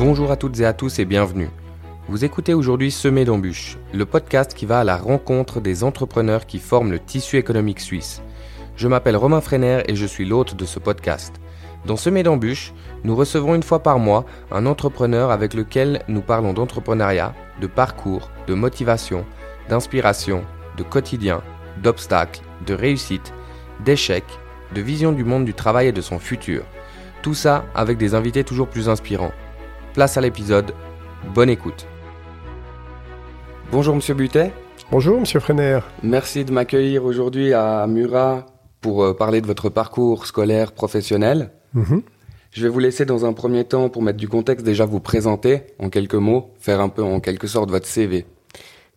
Bonjour à toutes et à tous et bienvenue. Vous écoutez aujourd'hui Semer d'embûches, le podcast qui va à la rencontre des entrepreneurs qui forment le tissu économique suisse. Je m'appelle Romain Freiner et je suis l'hôte de ce podcast. Dans Semer d'embûches, nous recevons une fois par mois un entrepreneur avec lequel nous parlons d'entrepreneuriat, de parcours, de motivation, d'inspiration, de quotidien, d'obstacles, de réussite, d'échecs, de vision du monde du travail et de son futur. Tout ça avec des invités toujours plus inspirants. Place à l'épisode. Bonne écoute. Bonjour Monsieur Butet. Bonjour Monsieur Freiner. Merci de m'accueillir aujourd'hui à Murat pour euh, parler de votre parcours scolaire professionnel. Mhm. Je vais vous laisser dans un premier temps, pour mettre du contexte, déjà vous présenter en quelques mots, faire un peu en quelque sorte votre CV.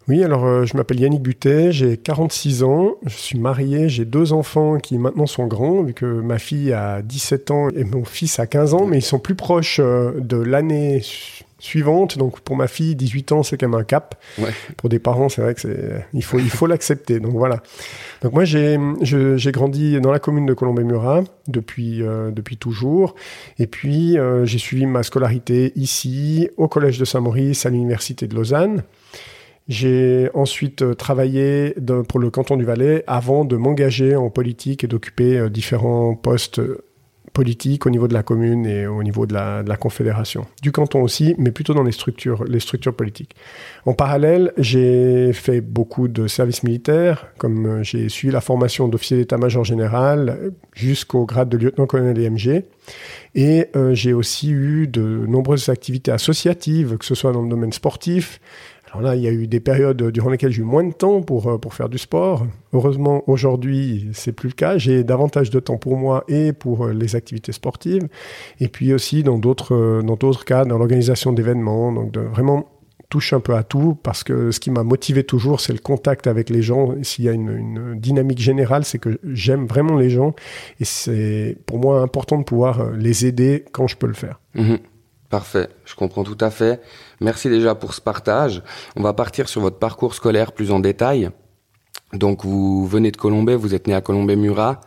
Oui, alors euh, je m'appelle Yannick Butet, j'ai 46 ans, je suis marié, j'ai deux enfants qui maintenant sont grands, vu que ma fille a 17 ans et mon fils a 15 ans, mais ils sont plus proches euh, de l'année su- suivante. Donc pour ma fille, 18 ans, c'est quand même un cap. Ouais. Pour des parents, c'est vrai que c'est il faut il faut l'accepter. Donc voilà. Donc moi j'ai grandi dans la commune de Colombey-Murat depuis euh, depuis toujours et puis j'ai suivi ma scolarité ici au collège de Saint-Maurice à l'université de Lausanne. J'ai ensuite euh, travaillé pour le canton du Valais avant de m'engager en politique et d'occuper euh, différents postes euh, politiques au niveau de la commune et au niveau de la, confédération. Du canton aussi, mais plutôt dans les structures, politiques. En parallèle, j'ai fait beaucoup de services militaires, comme j'ai suivi la formation d'officier d'état-major général jusqu'au grade de lieutenant-colonel EMG. Et j'ai aussi eu de nombreuses activités associatives, que ce soit dans le domaine sportif, alors là, il y a eu des périodes durant lesquelles j'ai eu moins de temps pour, euh, pour faire du sport. Heureusement, aujourd'hui, c'est plus le cas. J'ai davantage de temps pour moi et pour euh, les activités sportives. Et puis aussi dans d'autres, euh, dans d'autres cas, dans l'organisation d'événements. Donc de vraiment touche un peu à tout parce que ce qui m'a motivé toujours, c'est le contact avec les gens. S'il y a une, une dynamique générale, c'est que j'aime vraiment les gens et c'est pour moi important de pouvoir les aider quand je peux le faire. Mhm. Parfait, je comprends tout à fait. Merci déjà pour ce partage. On va partir sur votre parcours scolaire plus en détail. Donc vous venez de Colombay, vous êtes né à Colombay-Murat.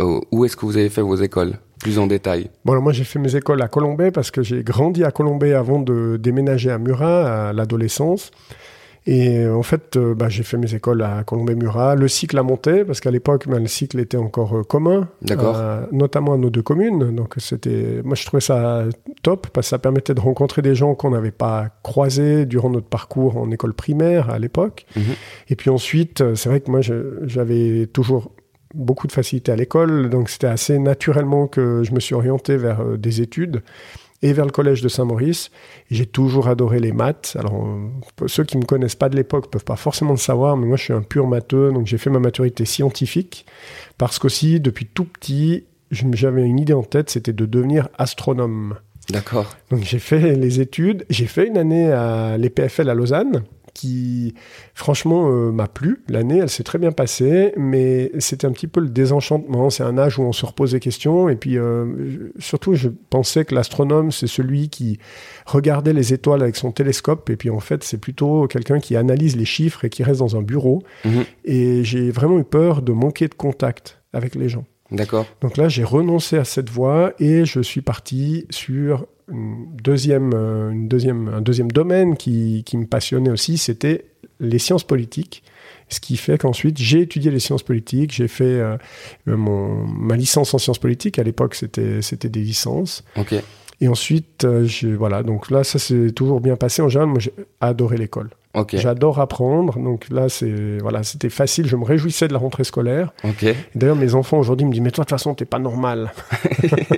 Euh, où est-ce que vous avez fait vos écoles Plus en détail? Moi j'ai fait mes écoles à Colombay parce que j'ai grandi à Colombay avant de déménager à Murat à l'adolescence. Et euh, en fait, euh, bah, j'ai fait mes écoles à Colombay-Murat. Le cycle a monté parce qu'à l'époque, bah, le cycle était encore euh, commun, notamment à nos deux communes. Donc c'était, moi je trouvais ça top parce que ça permettait de rencontrer des gens qu'on n'avait pas croisés durant notre parcours en école primaire à l'époque. Mhm. Et puis ensuite, c'est vrai que moi j'avais toujours beaucoup de facilité à l'école, donc c'était assez naturellement que je me suis orienté vers des études et vers le collège de Saint-Maurice. J'ai toujours adoré les maths. Alors, ceux qui me connaissent pas de l'époque peuvent pas forcément le savoir, mais moi je suis un pur matheux, donc j'ai fait ma maturité scientifique parce qu'aussi depuis tout petit, j'avais une idée en tête, c'était de devenir astronome. D'accord. Donc j'ai fait les études, j'ai fait une année à l'EPFL à Lausanne qui franchement euh, m'a plu. L'année, elle s'est très bien passée, mais c'était un petit peu le désenchantement. C'est un âge où on se repose des questions et puis euh, surtout je pensais que l'astronome c'est celui qui regardait les étoiles avec son télescope et puis en fait c'est plutôt quelqu'un qui analyse les chiffres et qui reste dans un bureau. Mhm. Et j'ai vraiment eu peur de manquer de contact avec les gens. D'accord. Donc là, j'ai renoncé à cette voie et je suis parti sur une deuxième, euh, une deuxième, un deuxième domaine qui, qui me passionnait aussi, c'était les sciences politiques. Ce qui fait qu'ensuite, j'ai étudié les sciences politiques, j'ai fait euh, mon, ma licence en sciences politiques. À l'époque, c'était des licences. Et ensuite, euh, voilà, donc là, ça s'est toujours bien passé. En général, moi, j'ai adoré l'école. J'adore apprendre. Donc là, c'est voilà, c'était facile. Je me réjouissais de la rentrée scolaire. D'ailleurs, mes enfants aujourd'hui me disent, mais toi, de toute façon, t'es pas normal.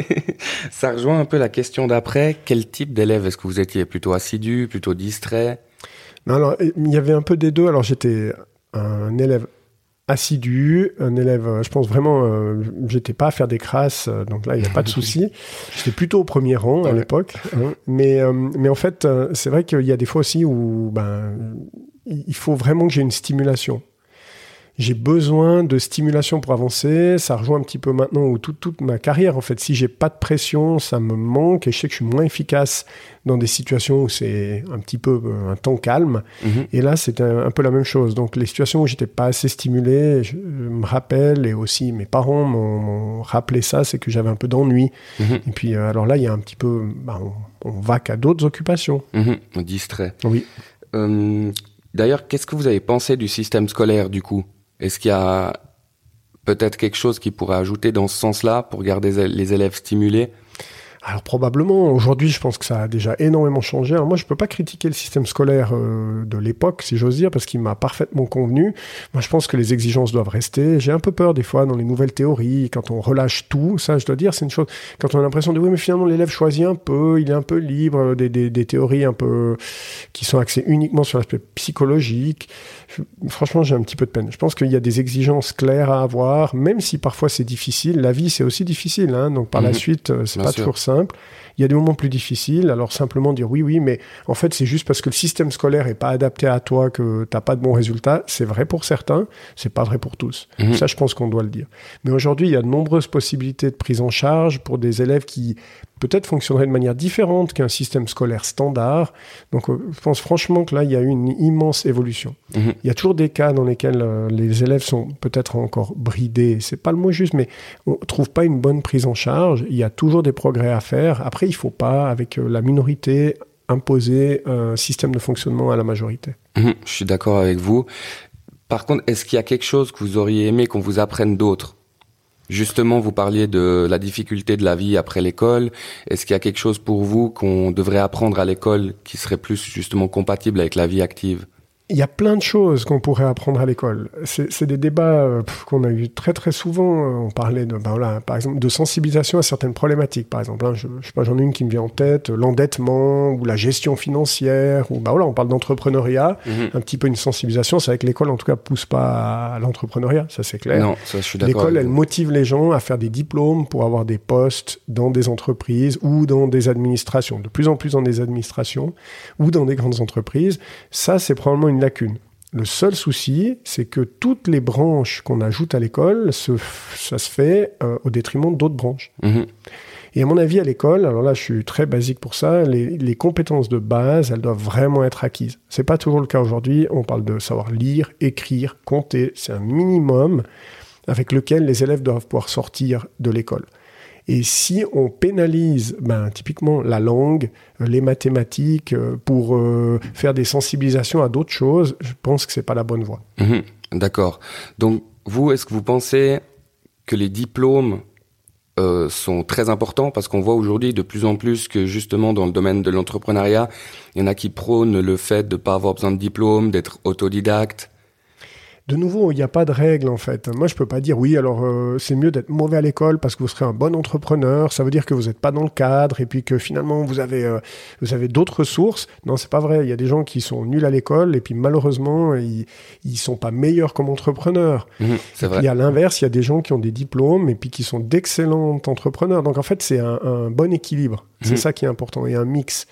Ça rejoint un peu la question d'après. Quel type d'élève est-ce que vous étiez? Plutôt assidu, plutôt distrait? Non, alors, il y avait un peu des deux. Alors, j'étais un élève assidu, un élève, euh, je pense vraiment, euh, j'étais pas à faire des crasses, euh, donc là, il n'y a pas de souci. J'étais plutôt au premier rang à Ouais. l'époque. hein. mais, euh, mais en fait, c'est vrai qu'il y a des fois aussi où ben, il il faut vraiment que j'ai une stimulation. J'ai besoin de stimulation pour avancer. Ça rejoint un petit peu maintenant ou toute, toute ma carrière. En fait, si j'ai pas de pression, ça me manque et je sais que je suis moins efficace dans des situations où c'est un petit peu euh, un temps calme. Mhm. Et là, c'était un, un peu la même chose. Donc, les situations où j'étais pas assez stimulé, je, je me rappelle, et aussi mes parents m'ont rappelé ça, c'est que j'avais un peu d'ennui. Mhm. Et puis, euh, alors là, il y a un petit peu, bah, on, on va qu'à d'autres occupations. Mhm. Distrait. Oui. Euh, D'ailleurs, qu'est-ce que vous avez pensé du système scolaire du coup? Est-ce qu'il y a peut-être quelque chose qui pourrait ajouter dans ce sens-là pour garder les élèves stimulés? Alors probablement, aujourd'hui, je pense que ça a déjà énormément changé. Alors moi, je peux pas critiquer le système scolaire euh, de l'époque, si j'ose dire, parce qu'il m'a parfaitement convenu. Moi, je pense que les exigences doivent rester. J'ai un peu peur des fois dans les nouvelles théories, quand on relâche tout, ça, je dois dire, c'est une chose. Quand on a l'impression de oui, mais finalement, l'élève choisit un peu, il est un peu libre, des, des, des théories un peu qui sont axées uniquement sur l'aspect psychologique. Je- franchement, j'ai un petit peu de peine. Je pense qu'il y a des exigences claires à avoir, même si parfois c'est difficile. La vie, c'est aussi difficile, hein, donc par la Mhm. suite, euh, c'est pas sûr. toujours simple. Il y a des moments plus difficiles, alors simplement dire oui, oui, mais en fait, c'est juste parce que le système scolaire est pas adapté à toi que t'as pas de bons résultats. C'est vrai pour certains, c'est pas vrai pour tous. Mhm. Ça, je pense qu'on doit le dire. Mais aujourd'hui, il y a de nombreuses possibilités de prise en charge pour des élèves qui peut-être fonctionneraient de manière différente qu'un système scolaire standard. Donc, euh, je pense franchement que là, il y a eu une immense évolution. Mhm. Il y a toujours des cas dans lesquels euh, les élèves sont peut-être encore bridés. C'est pas le mot juste, mais on trouve pas une bonne prise en charge. Il y a toujours des progrès à faire. Après, il faut pas, avec euh, la minorité, imposer un système de fonctionnement à la majorité. Mhm. Je suis d'accord avec vous. Par contre, est-ce qu'il y a quelque chose que vous auriez aimé qu'on vous apprenne d'autre? Justement, vous parliez de la difficulté de la vie après l'école. Est-ce qu'il y a quelque chose pour vous qu'on devrait apprendre à l'école qui serait plus justement compatible avec la vie active? Il y a plein de choses qu'on pourrait apprendre à l'école. C'est des débats euh, qu'on a eu très très souvent. Euh, On parlait de, ben voilà, par exemple, de sensibilisation à certaines problématiques. Par exemple, hein, je, je sais pas, j'en ai une qui me vient en tête, euh, l'endettement ou la gestion financière. Ou ben voilà, on parle d'entrepreneuriat. Un petit peu une sensibilisation. C'est vrai que l'école, en tout cas, pousse pas à l'entrepreneuriat, ça c'est clair. Non, ça je suis d'accord. L'école, elle vous. motive les gens à faire des diplômes pour avoir des postes dans des entreprises ou dans des administrations, de plus en plus dans des administrations ou dans des grandes entreprises. Ça, c'est probablement une lacune. Le seul souci, c'est que toutes les branches qu'on ajoute à l'école, se- ça se fait euh, au détriment d'autres branches. Mhm. Et à mon avis, à l'école, alors là, je suis très basique pour ça, les, les compétences de base, elles doivent vraiment être acquises. C'est pas toujours le cas aujourd'hui. On parle de savoir lire, écrire, compter. C'est un minimum avec lequel les élèves doivent pouvoir sortir de l'école. Et si on pénalise, ben, typiquement la langue, euh, les mathématiques, euh, pour euh, faire des sensibilisations à d'autres choses, je pense que c'est pas la bonne voie. Mhm. D'accord. Donc, vous, est-ce que vous pensez que les diplômes sont très importants? Parce qu'on voit aujourd'hui de plus en plus que justement dans le domaine de l'entrepreneuriat, il y en a qui prônent le fait de ne pas avoir besoin de diplôme, d'être autodidacte. De nouveau, il n'y a pas de règle en fait. Moi, je peux pas dire oui, alors euh, c'est mieux d'être mauvais à l'école parce que vous serez un bon entrepreneur. Ça veut dire que vous n'êtes pas dans le cadre et puis que finalement vous avez euh, vous avez d'autres ressources. Non, c'est pas vrai. Il y a des gens qui sont nuls à l'école et puis malheureusement ils ils sont pas meilleurs comme entrepreneurs. Mhm, c'est vrai. il y a l'inverse, il y a des gens qui ont des diplômes et puis qui sont d'excellents entrepreneurs. Donc en fait, c'est un, un bon équilibre. C'est Mhm. ça qui est important et un mix.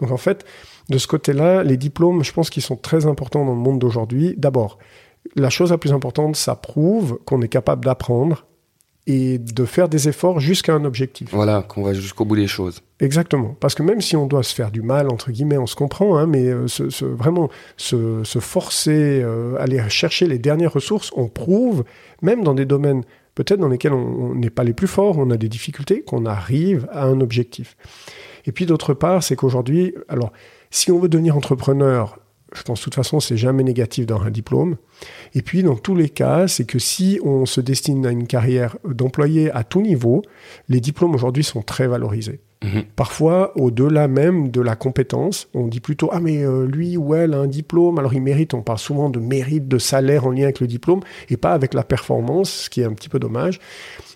Donc en fait, de ce côté-là, les diplômes, je pense qu'ils sont très importants dans le monde d'aujourd'hui. D'abord, la chose la plus importante, ça prouve qu'on est capable d'apprendre et de faire des efforts jusqu'à un objectif. Voilà, qu'on va jusqu'au bout des choses. Exactement. Parce que même si on doit se faire du mal, entre guillemets, on se comprend, hein, mais euh, se, se- vraiment se, se forcer, euh, aller chercher les dernières ressources, on prouve, même dans des domaines peut-être dans lesquels on on n'est pas les plus forts, on a des difficultés, qu'on arrive à un objectif. Et puis d'autre part, c'est qu'aujourd'hui, alors, si on veut devenir entrepreneur, je pense de toute façon, c'est jamais négatif d'avoir un diplôme. Et puis, dans tous les cas, c'est que si on se destine à une carrière d'employé à tout niveau, les diplômes aujourd'hui sont très valorisés. Mhm. Parfois, au-delà même de la compétence, on dit plutôt Ah, mais euh, lui ou elle a un diplôme, alors il mérite. On parle souvent de mérite, de salaire en lien avec le diplôme et pas avec la performance, ce qui est un petit peu dommage.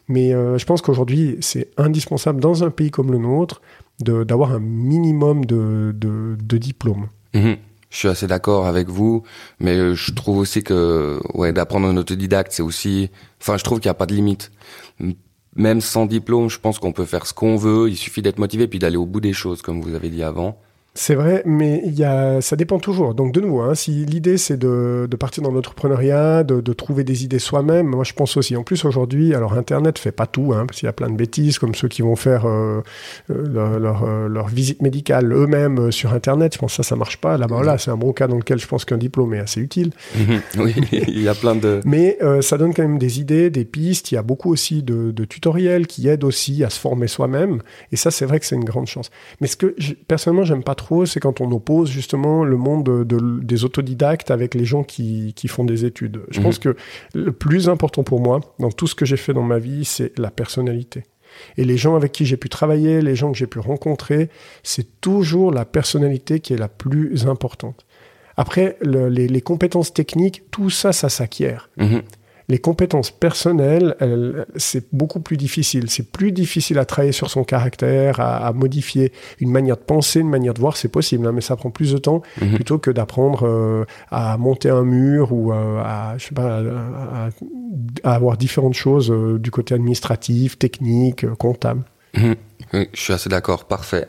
Mais euh, je pense qu'aujourd'hui, c'est indispensable dans un pays comme le nôtre d'avoir un minimum de, de, de diplômes. Mhm. Je suis assez d'accord avec vous, mais euh, je trouve aussi que ouais, d'apprendre un autodidacte, c'est aussi... Enfin, je trouve qu'il n'y a pas de limite. Même sans diplôme, je pense qu'on peut faire ce qu'on veut, il suffit d'être motivé puis d'aller au bout des choses, comme vous avez dit avant. C'est vrai, mais il y a, ça dépend toujours. Donc de nouveau, hein, si l'idée c'est de, de, partir dans l'entrepreneuriat, de, de, trouver des idées soi-même, moi je pense aussi. En plus aujourd'hui, alors Internet fait pas tout, hein, parce qu'il y a plein de bêtises, comme ceux qui vont faire euh, euh leur, leur, euh, leur, visite médicale eux-mêmes sur Internet. Je pense que ça, ça marche pas. Là-bas, là, c'est un bon cas dans lequel je pense qu'un diplôme est assez utile. Oui, il y a plein de. Mais euh, ça donne quand même des idées, des pistes. Il y a beaucoup aussi de, de tutoriels qui aident aussi à se former soi-même. Et ça, c'est vrai que c'est une grande chance. Mais ce que je, personnellement j'aime pas trop c'est quand on oppose justement le monde de, des autodidactes avec les gens qui, qui font des études. Je pense mhm. que le plus important pour moi, dans tout ce que j'ai fait dans ma vie, c'est la personnalité. Et les gens avec qui j'ai pu travailler, les gens que j'ai pu rencontrer, c'est toujours la personnalité qui est la plus importante. Après, le, les, les, compétences techniques, tout ça, ça s'acquiert. Mhm les compétences personnelles, c'est beaucoup plus difficile. C'est plus difficile à travailler sur son caractère, à, modifier une manière de penser, une manière de voir, c'est possible, hein, mais ça prend plus de temps mhm. plutôt que d'apprendre euh, à monter un mur ou euh, à, je sais pas, à, avoir différentes choses euh, du côté administratif, technique, comptable. Mhm. Oui, je suis assez d'accord, parfait.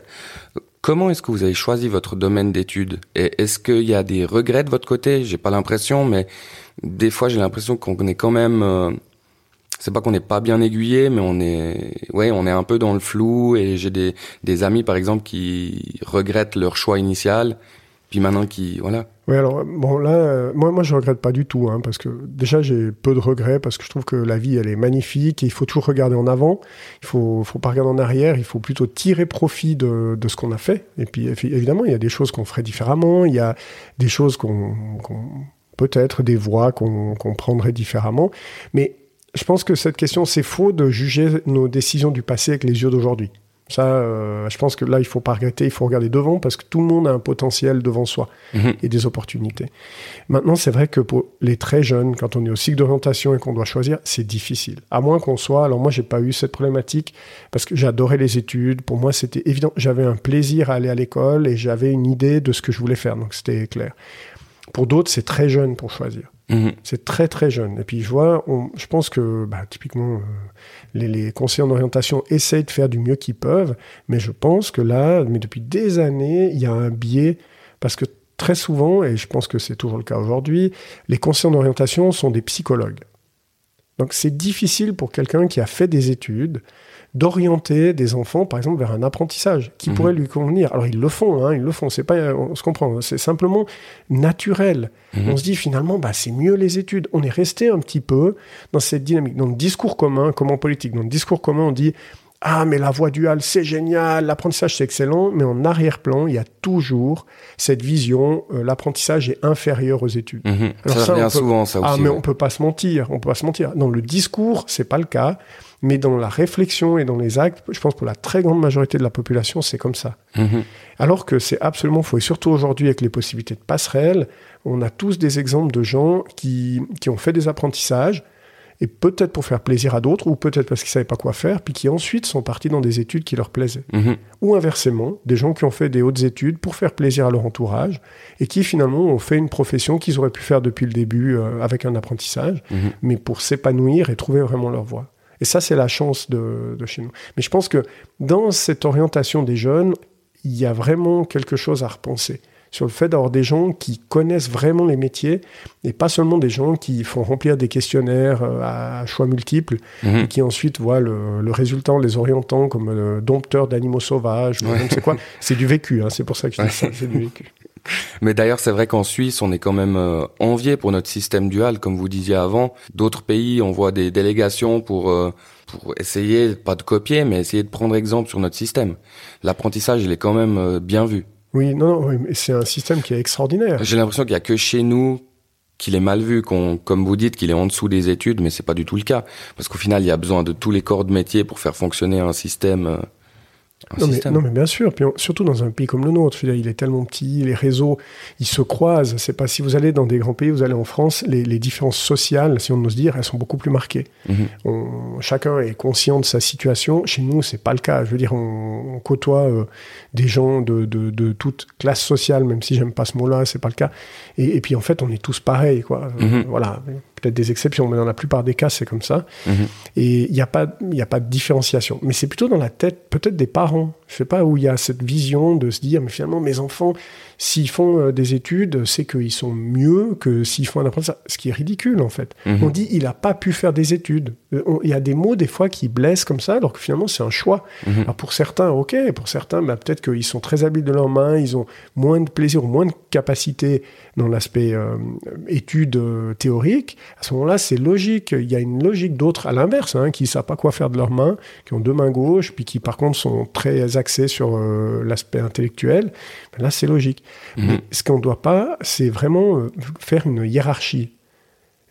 Comment est-ce que vous avez choisi votre domaine d'études? Et est-ce qu'il y a des regrets de votre côté? J'ai pas l'impression, mais des fois j'ai l'impression qu'on est quand même euh, c'est pas qu'on n'est pas bien aiguillé mais on est ouais on est un peu dans le flou. Et j'ai des des amis par exemple qui regrettent leur choix initial puis maintenant qui voilà. Oui alors bon là euh, moi moi je regrette pas du tout hein, parce que déjà j'ai peu de regrets parce que je trouve que la vie elle est magnifique. Et il faut toujours regarder en avant. Il faut faut pas regarder en arrière. Il faut plutôt tirer profit de, de ce qu'on a fait. Et puis évidemment il y a des choses qu'on ferait différemment. Il y a des choses qu'on peut-être des voies qu'on prendrait différemment. Mais je pense que cette question, c'est faux de juger nos décisions du passé avec les yeux d'aujourd'hui. Ça, euh, je pense que là, il faut pas regretter, il faut regarder devant parce que tout le monde a un potentiel devant soi mhm. et des opportunités. Maintenant, c'est vrai que pour les très jeunes, quand on est au cycle d'orientation et qu'on doit choisir, c'est difficile. À moins qu'on soit, alors moi, j'ai pas eu cette problématique parce que j'adorais les études. Pour moi, c'était évident. J'avais un plaisir à aller à l'école et j'avais une idée de ce que je voulais faire. Donc, c'était clair. Pour d'autres, c'est très jeune pour choisir. Mhm. C'est très très jeune. Et puis je vois, je pense que bah, typiquement euh, les, les, conseillers en orientation essayent de faire du mieux qu'ils peuvent, mais je pense que là, mais depuis des années, il y a un biais parce que très souvent, et je pense que c'est toujours le cas aujourd'hui, les conseillers en orientation sont des psychologues. Donc c'est difficile pour quelqu'un qui a fait des études d'orienter des enfants, par exemple, vers un apprentissage qui mhm. pourrait lui convenir. Alors ils le font, hein, ils le font. C'est pas, on se comprend. C'est simplement naturel. Mhm. On se dit finalement, bah c'est mieux les études. On est resté un petit peu dans cette dynamique, dans le discours commun, comme en politique. Dans le discours commun, on dit ah, mais la voie duale, c'est génial, l'apprentissage, c'est excellent, mais en arrière-plan, il y a toujours cette vision, euh, l'apprentissage est inférieur aux études. Mhm. ça, revient souvent, ça ah, aussi. Ah, mais on peut pas se mentir, on peut pas se mentir. Dans le discours, c'est pas le cas. Mais dans la réflexion et dans les actes, je pense pour la très grande majorité de la population, c'est comme ça. Mhm. Alors que c'est absolument faux. Et surtout aujourd'hui, avec les possibilités de passerelles, on a tous des exemples de gens qui, qui ont fait des apprentissages, et peut-être pour faire plaisir à d'autres, ou peut-être parce qu'ils savaient pas quoi faire, puis qui ensuite sont partis dans des études qui leur plaisaient. Mhm. Ou inversement, des gens qui ont fait des hautes études pour faire plaisir à leur entourage, et qui finalement ont fait une profession qu'ils auraient pu faire depuis le début euh, avec un apprentissage, mhm. mais pour s'épanouir et trouver vraiment leur voie. Et ça, c'est la chance de, de, chez nous. Mais je pense que dans cette orientation des jeunes, il y a vraiment quelque chose à repenser sur le fait d'avoir des gens qui connaissent vraiment les métiers et pas seulement des gens qui font remplir des questionnaires euh, à choix multiples mhm. et qui ensuite voient le, le, résultat en les orientant comme euh, dompteurs d'animaux sauvages. C'est quoi C'est du vécu, hein, c'est pour ça que je dis ça, c'est du vécu. Mais d'ailleurs, c'est vrai qu'en Suisse, on est quand même euh, envié pour notre système dual, comme vous disiez avant. D'autres pays, on voit des délégations pour euh, pour essayer, pas de copier, mais essayer de prendre exemple sur notre système. L'apprentissage, il est quand même euh, bien vu. Oui, non, non c'est un système qui est extraordinaire. J'ai l'impression qu'il y a que chez nous qu'il est mal vu, qu'on, comme vous dites, qu'il est en dessous des études, mais c'est pas du tout le cas, parce qu'au final, il y a besoin de tous les corps de métier pour faire fonctionner un système non mais, non mais, bien sûr, puis surtout dans un pays comme le nôtre, il est tellement petit, les réseaux, ils se croisent. C'est pas si vous allez dans des grands pays, vous allez en France, les, les différences sociales, si on ose dire, elles sont beaucoup plus marquées. Mhm. on, chacun est conscient de sa situation. Chez nous, c'est pas le cas. Je veux dire, on, on côtoie euh, des gens de, de, de, toute classe sociale, même si j'aime pas ce mot-là, c'est pas le cas. Et, et, puis en fait, on est tous pareils, quoi. Mhm. voilà. Peut-être des exceptions, mais dans la plupart des cas, c'est comme ça. Mhm. Et il n'y a, pas- y a pas de différenciation. Mais c'est plutôt dans la tête, peut-être des parents. Je sais pas où il y a cette vision de se dire, mais finalement, mes enfants, s'ils font euh, des études, c'est qu'ils sont mieux que s'ils font un apprentissage. Ce qui est ridicule, en fait. Mhm. On dit, il n'a pas pu faire des études. Euh, Il y a des mots, des fois, qui blessent comme ça, alors que finalement, c'est un choix. Mhm. Alors pour certains, ok. Pour certains, bah, peut-être qu'ils sont très habiles de leurs mains, ils ont moins de plaisir ou moins de capacité dans l'aspect euh, études euh, théoriques. À ce moment-là, c'est logique. Il y a une logique d'autres, à l'inverse, hein, qui ne savent pas quoi faire de leurs mains, qui ont deux mains gauches, puis qui par contre sont très axés sur euh, l'aspect intellectuel. Ben là, c'est logique. Mhm. Mais ce qu'on ne doit pas, c'est vraiment euh, faire une hiérarchie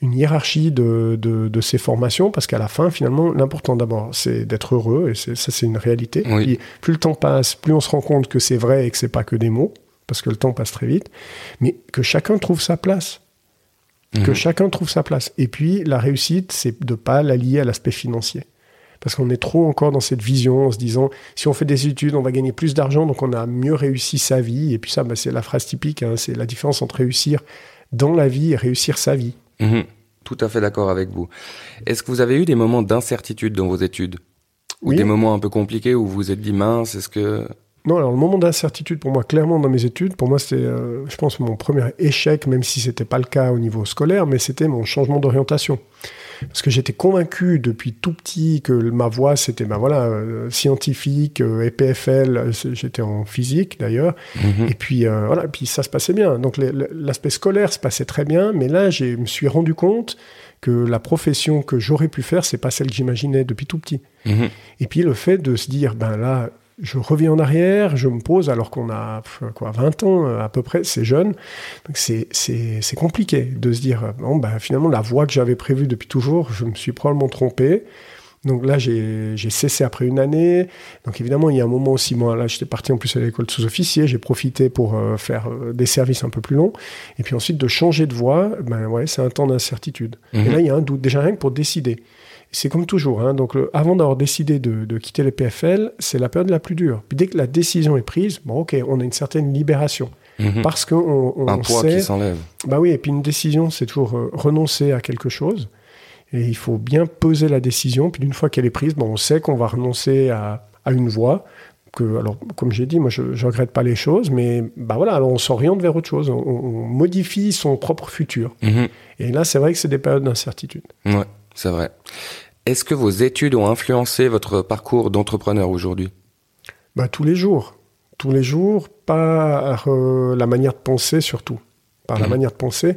une hiérarchie de, de, de ces formations, parce qu'à la fin, finalement, l'important d'abord, c'est d'être heureux, et c'est- ça, c'est une réalité. Oui. Puis, plus le temps passe, plus on se rend compte que c'est vrai et que c'est pas que des mots, parce que le temps passe très vite, mais que chacun trouve sa place. Que Mhm. chacun trouve sa place. Et puis, la réussite, c'est de pas la lier à l'aspect financier. Parce qu'on est trop encore dans cette vision en se disant, si on fait des études, on va gagner plus d'argent, donc on a mieux réussi sa vie. Et puis ça, bah, c'est la phrase typique, hein, c'est la différence entre réussir dans la vie et réussir sa vie. Mhm. Tout à fait d'accord avec vous. Est-ce que vous avez eu des moments d'incertitude dans vos études? Ou Oui. des moments un peu compliqués où vous vous êtes dit mince, est-ce que... Non, alors le moment d'incertitude pour moi, clairement dans mes études, pour moi c'était, euh, je pense, mon premier échec, même si c'était pas le cas au niveau scolaire, mais c'était mon changement d'orientation. Parce que j'étais convaincu depuis tout petit que ma voie c'était, ben voilà, euh, scientifique, euh, EPFL, euh, c'est- j'étais en physique d'ailleurs, Mhm. et puis euh, voilà, et puis ça se passait bien. Donc l'aspect scolaire se passait très bien, mais là je me suis rendu compte que la profession que j'aurais pu faire, c'est pas celle que j'imaginais depuis tout petit. Mhm. Et puis le fait de se dire, ben là, je reviens en arrière, je me pose alors qu'on a quoi 20 ans euh, à peu près, c'est jeune. Donc c'est c'est c'est compliqué de se dire bon ben finalement la voie que j'avais prévue depuis toujours, je me suis probablement trompé. Donc là j'ai j'ai cessé après une année. Donc évidemment il y a un moment aussi moi là j'étais parti en plus à l'école de sous-officier, j'ai profité pour euh, faire euh, des services un peu plus longs et puis ensuite de changer de voie, ben ouais, c'est un temps d'incertitude. Et Mhm. là il y a un doute déjà rien que pour décider. C'est comme toujours. hein. Donc, le- avant d'avoir décidé de, de quitter les PFL, c'est la période la plus dure. Puis dès que la décision est prise, bon, ok, on a une certaine libération. Mhm. Parce qu'on on Un poids sait. qui s'enlève. Bah oui, et puis une décision, c'est toujours euh, renoncer à quelque chose. Et il faut bien peser la décision. Puis d'une fois qu'elle est prise, bon, on sait qu'on va renoncer à, à une voie. Que, alors, comme j'ai dit, moi, je ne regrette pas les choses, mais bah voilà, alors on s'oriente vers autre chose. On, on modifie son propre futur. Mhm. Et là, c'est vrai que c'est des périodes d'incertitude. Ouais, c'est vrai. Est-ce que vos études ont influencé votre parcours d'entrepreneur aujourd'hui? Bah, tous les jours. Tous les jours, par euh, la manière de penser surtout. Par la Mhm. manière de penser.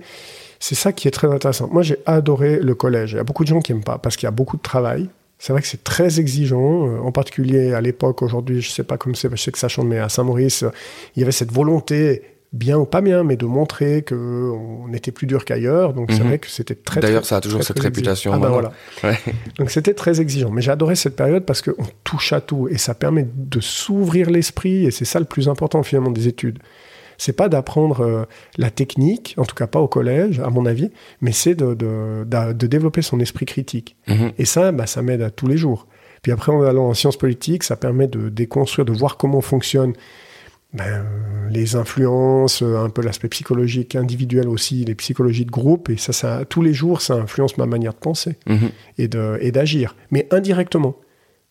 C'est ça qui est très intéressant. Moi, j'ai adoré le collège. Il y a beaucoup de gens qui n'aiment pas parce qu'il y a beaucoup de travail. C'est vrai que c'est très exigeant, euh, en particulier à l'époque. Aujourd'hui, je sais pas comme c'est, je sais que ça change, mais à Saint-Maurice, euh, il y avait cette volonté, bien ou pas bien, mais de montrer qu'on était plus dur qu'ailleurs. Donc, c'est Mhm. vrai que c'était très. D'ailleurs, ça a toujours très, cette très réputation Ah, maintenant. voilà. Ouais. Donc c'était très exigeant. Mais j'ai adoré cette période parce qu'on touche à tout et ça permet de s'ouvrir l'esprit et c'est ça le plus important finalement des études. C'est pas d'apprendre euh, la technique, en tout cas pas au collège, à mon avis, mais c'est de, de, développer son esprit critique. Mhm. Et ça, bah, ça m'aide à tous les jours. Puis après, en allant en sciences politiques, ça permet de déconstruire, de voir comment fonctionnent ben, les influences, euh, un peu l'aspect psychologique individuel aussi, les psychologies de groupe. Et ça, ça, tous les jours, ça influence ma manière de penser Mhm. et d'agir, mais indirectement.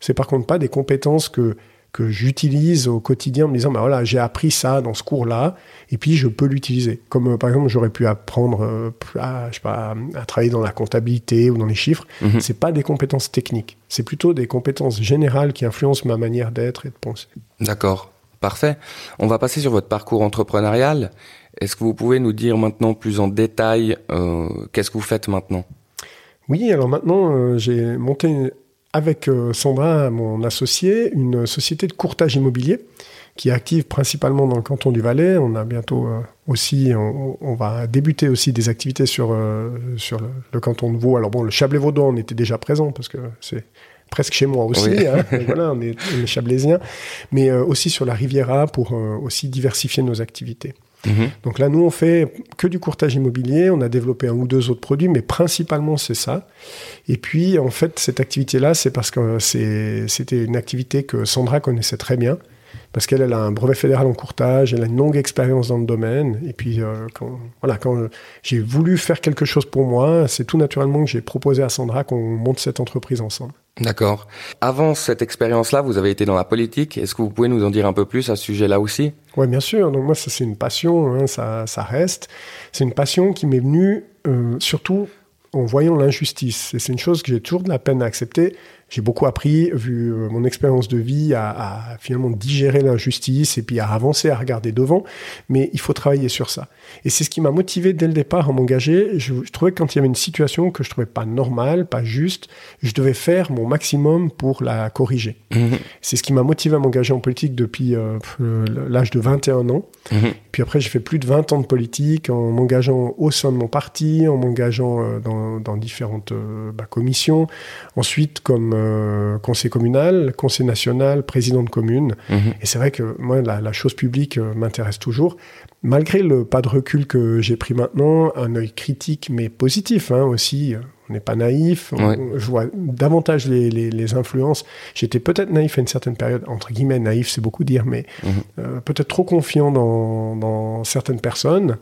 C'est par contre pas des compétences que, que j'utilise au quotidien en me disant, bah voilà, j'ai appris ça dans ce cours-là, et puis je peux l'utiliser. Comme euh, par exemple, j'aurais pu apprendre euh, à, je sais pas, à travailler dans la comptabilité ou dans les chiffres. Mhm. C'est pas des compétences techniques, c'est plutôt des compétences générales qui influencent ma manière d'être et de penser. D'accord, parfait. On va passer sur votre parcours entrepreneurial. Est-ce que vous pouvez nous dire maintenant plus en détail euh, qu'est-ce que vous faites maintenant? Oui, alors maintenant, euh, j'ai monté avec euh, Sandra, mon associé, une société de courtage immobilier qui est active principalement dans le canton du Valais. On a bientôt aussi, on, va débuter aussi des activités sur, le canton de Vaud. Alors bon, le Chablais-Vaudois, on était déjà présent parce que c'est presque chez moi aussi. Oui. hein. voilà, on est, on est. Mais euh, aussi sur la Riviera pour euh, aussi diversifier nos activités. Mhm. Donc là, nous, on fait que du courtage immobilier. On a développé un ou deux autres produits, mais principalement, c'est ça. Et puis, en fait, cette activité-là, c'est parce que c'est- c'était une activité que Sandra connaissait très bien. Parce qu'elle elle a un brevet fédéral en courtage, elle a une longue expérience dans le domaine. Et puis, euh, quand, voilà, quand j'ai voulu faire quelque chose pour moi, c'est tout naturellement que j'ai proposé à Sandra qu'on monte cette entreprise ensemble. D'accord. Avant cette expérience-là, vous avez été dans la politique. Est-ce que vous pouvez nous en dire un peu plus à ce sujet-là aussi? Oui, bien sûr. Donc moi, ça c'est une passion, hein, ça, ça reste. C'est une passion qui m'est venue euh, surtout en voyant l'injustice. Et c'est une chose que j'ai toujours de la peine à accepter j'ai beaucoup appris, vu euh, mon expérience de vie, à, à finalement digérer l'injustice et puis à avancer, à regarder devant. Mais il faut travailler sur ça. Et c'est ce qui m'a motivé dès le départ à m'engager. Je, je, trouvais que quand il y avait une situation que je trouvais pas normale, pas juste, je devais faire mon maximum pour la corriger. Mmh. C'est ce qui m'a motivé à m'engager en politique depuis euh, l'âge de 21 ans. Mmh. Puis après, j'ai fait plus de 20 ans de politique en m'engageant au sein de mon parti, en m'engageant euh, dans, dans, différentes euh, bah, commissions. Ensuite, comme euh, conseil communal, conseil national, président de commune. Mmh. Et c'est vrai que moi, la, la chose publique euh, m'intéresse toujours. Malgré le pas de recul que j'ai pris maintenant, un œil critique mais positif hein, aussi. On n'est pas naïf. Ouais. On, je vois davantage les, les, les influences. J'étais peut-être naïf à une certaine période, entre guillemets naïf, c'est beaucoup dire, mais mmh. euh, peut-être trop confiant dans, dans certaines personnes.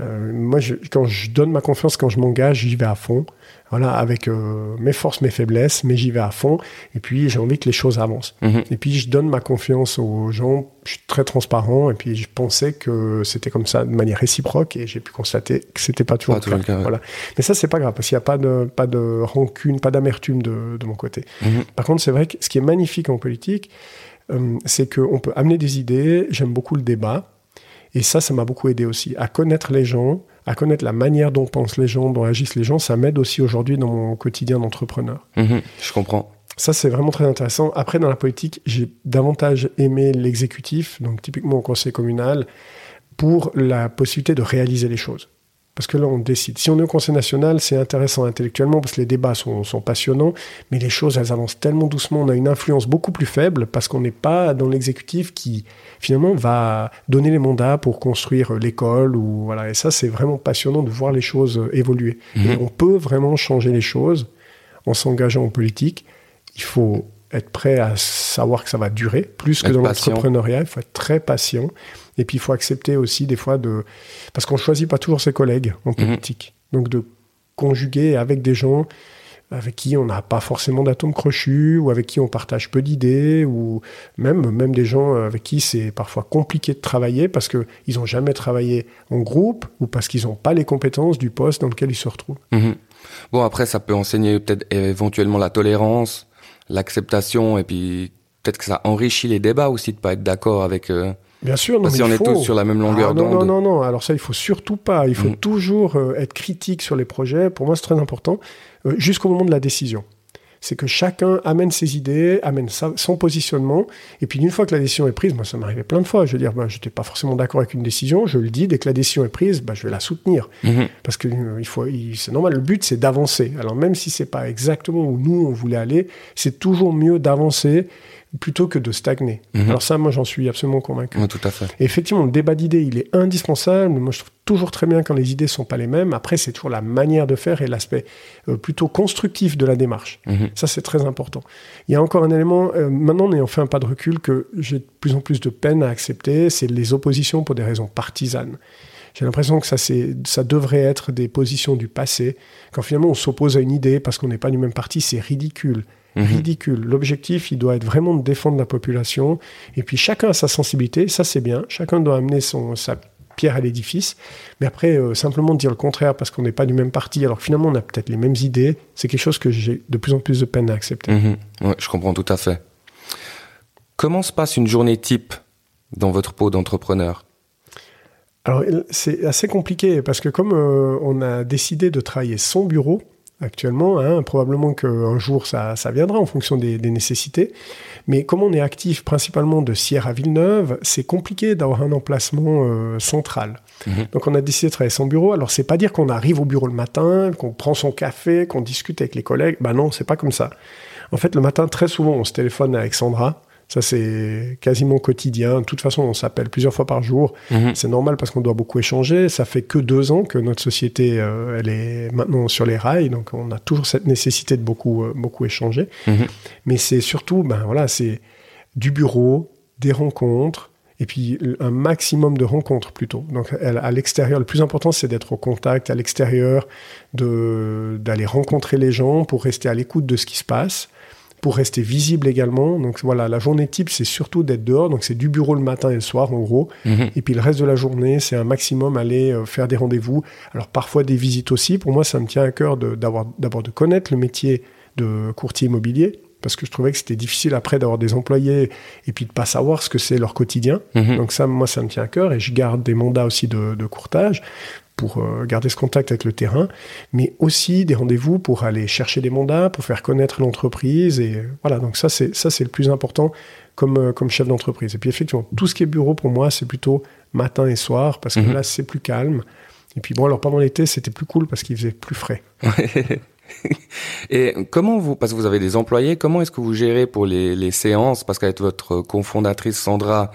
Euh, moi, je, quand je donne ma confiance, quand je m'engage, j'y vais à fond voilà, avec euh, mes forces, mes faiblesses, mais j'y vais à fond. Et puis j'ai envie que les choses avancent. Mmh. Et puis je donne ma confiance aux gens. Je suis très transparent. Et puis je pensais que c'était comme ça de manière réciproque. Et j'ai pu constater que c'était pas toujours, pas. Toujours le cas. Voilà. Mais ça c'est pas grave parce qu'il n'y a pas de pas de rancune, pas d'amertume de, de, mon côté. Mmh. Par contre, c'est vrai que ce qui est magnifique en politique, euh, c'est qu'on peut amener des idées. J'aime beaucoup le débat. Et ça, ça m'a beaucoup aidé aussi à connaître les gens, à connaître la manière dont pensent les gens, dont agissent les gens, ça m'aide aussi aujourd'hui dans mon quotidien d'entrepreneur. Mmh, je comprends. Ça, c'est vraiment très intéressant. Après, dans la politique, j'ai davantage aimé l'exécutif, donc typiquement au conseil communal, pour la possibilité de réaliser les choses. Parce que là, on décide. Si on est au Conseil national, c'est intéressant intellectuellement parce que les débats sont, sont, passionnants, mais les choses, elles avancent tellement doucement. On a une influence beaucoup plus faible parce qu'on n'est pas dans l'exécutif qui, finalement, va donner les mandats pour construire l'école. ou voilà. Et ça, c'est vraiment passionnant de voir les choses évoluer. Mmh. Et on peut vraiment changer les choses en s'engageant en politique. Il faut être prêt à savoir que ça va durer, plus que être dans l'entrepreneuriat. Il faut être très patient. Et puis, il faut accepter aussi des fois de... Parce qu'on choisit pas toujours ses collègues en politique. Mmh. Donc, de conjuguer avec des gens avec qui on n'a pas forcément d'atomes crochus, ou avec qui on partage peu d'idées, ou même, même des gens avec qui c'est parfois compliqué de travailler parce qu'ils n'ont jamais travaillé en groupe, ou parce qu'ils n'ont pas les compétences du poste dans lequel ils se retrouvent. Mmh. Bon, après, ça peut enseigner peut-être éventuellement la tolérance, l'acceptation, et puis peut-être que ça enrichit les débats aussi de pas être d'accord avec... Euh Bien sûr, non, si on il est tous sur la même longueur ah, d'onde. non, non, non. Alors ça, il faut surtout pas. Il faut mmh. toujours euh, être critique sur les projets. Pour moi, c'est très important euh, jusqu'au moment de la décision. C'est que chacun amène ses idées, amène sa, son positionnement. Et puis, une fois que la décision est prise, moi, ça m'arrivait plein de fois. Je veux dire, bah, je n'étais pas forcément d'accord avec une décision. Je le dis, dès que la décision est prise, bah, je vais la soutenir. Mmh. Parce que euh, il faut, c'est normal. Le but, c'est d'avancer. Alors, même si c'est pas exactement où nous, on voulait aller, c'est toujours mieux d'avancer plutôt que de stagner. Mmh. Alors ça, moi, j'en suis absolument convaincu. Oui, tout à fait. Et effectivement, le débat d'idées, il est indispensable. Moi, je trouve toujours très bien quand les idées sont pas les mêmes. Après, c'est toujours la manière de faire et l'aspect euh, plutôt constructif de la démarche. Mmh. Ça, c'est très important. Il y a encore un élément, euh, maintenant, en ayant fait un pas de recul, que j'ai de plus en plus de peine à accepter, c'est les oppositions pour des raisons partisanes. J'ai l'impression que ça, ça devrait être des positions du passé. Quand finalement on s'oppose à une idée parce qu'on n'est pas du même parti, c'est ridicule mmh. ridicule. L'objectif, il doit être vraiment de défendre la population. Et puis chacun a sa sensibilité, ça c'est bien. Chacun doit amener son, sa pierre à l'édifice. Mais après, euh, simplement dire le contraire parce qu'on n'est pas du même parti, alors que finalement on a peut-être les mêmes idées, c'est quelque chose que j'ai de plus en plus de peine à accepter. Mmh. Ouais, je comprends tout à fait. Comment se passe une journée type dans votre peau d'entrepreneur? Alors, c'est assez compliqué parce que comme euh, on a décidé de travailler son bureau, actuellement. Hein, probablement qu'un jour, ça, ça, viendra en fonction des, des, nécessités. Mais comme on est actif principalement de Sierre à Villeneuve, c'est compliqué d'avoir un emplacement euh, central. Mmh. Donc on a décidé de travailler son bureau. Alors c'est pas dire qu'on arrive au bureau le matin, qu'on prend son café, qu'on discute avec les collègues. Ben non, c'est pas comme ça. En fait, le matin, très souvent, on se téléphone avec Sandra. Ça, c'est quasiment quotidien. De toute façon, on s'appelle plusieurs fois par jour. Mmh. C'est normal parce qu'on doit beaucoup échanger. Ça fait que deux ans que notre société, euh, elle est maintenant sur les rails. Donc, on a toujours cette nécessité de beaucoup, euh, beaucoup échanger. Mmh. Mais c'est surtout, ben voilà, c'est du bureau, des rencontres, et puis un maximum de rencontres plutôt. Donc à l'extérieur, le plus important c'est d'être au contact à l'extérieur, d'aller rencontrer les gens pour rester à l'écoute de ce qui se passe, pour rester visible également. Donc voilà, la journée type c'est surtout d'être dehors, donc c'est du bureau le matin et le soir en gros. Mhm. Et puis le reste de la journée c'est un maximum aller euh, faire des rendez-vous. Alors parfois des visites aussi. Pour moi ça me tient à cœur d'abord de, de connaître le métier de courtier immobilier parce que je trouvais que c'était difficile après d'avoir des employés et puis de pas savoir ce que c'est leur quotidien. Mhm. Donc ça, moi, ça me tient à cœur et je garde des mandats aussi de, courtage pour euh, garder ce contact avec le terrain, mais aussi des rendez-vous pour aller chercher des mandats, pour faire connaître l'entreprise et voilà. Donc ça, c'est ça, c'est le plus important comme euh, comme chef d'entreprise. Et puis effectivement, tout ce qui est bureau pour moi, c'est plutôt matin et soir parce que mhm. là, c'est plus calme. Et puis bon, alors pendant l'été, c'était plus cool parce qu'il faisait plus frais. Et comment vous, parce que vous avez des employés, comment est-ce que vous gérez pour les, les séances? Parce qu'avec votre cofondatrice Sandra,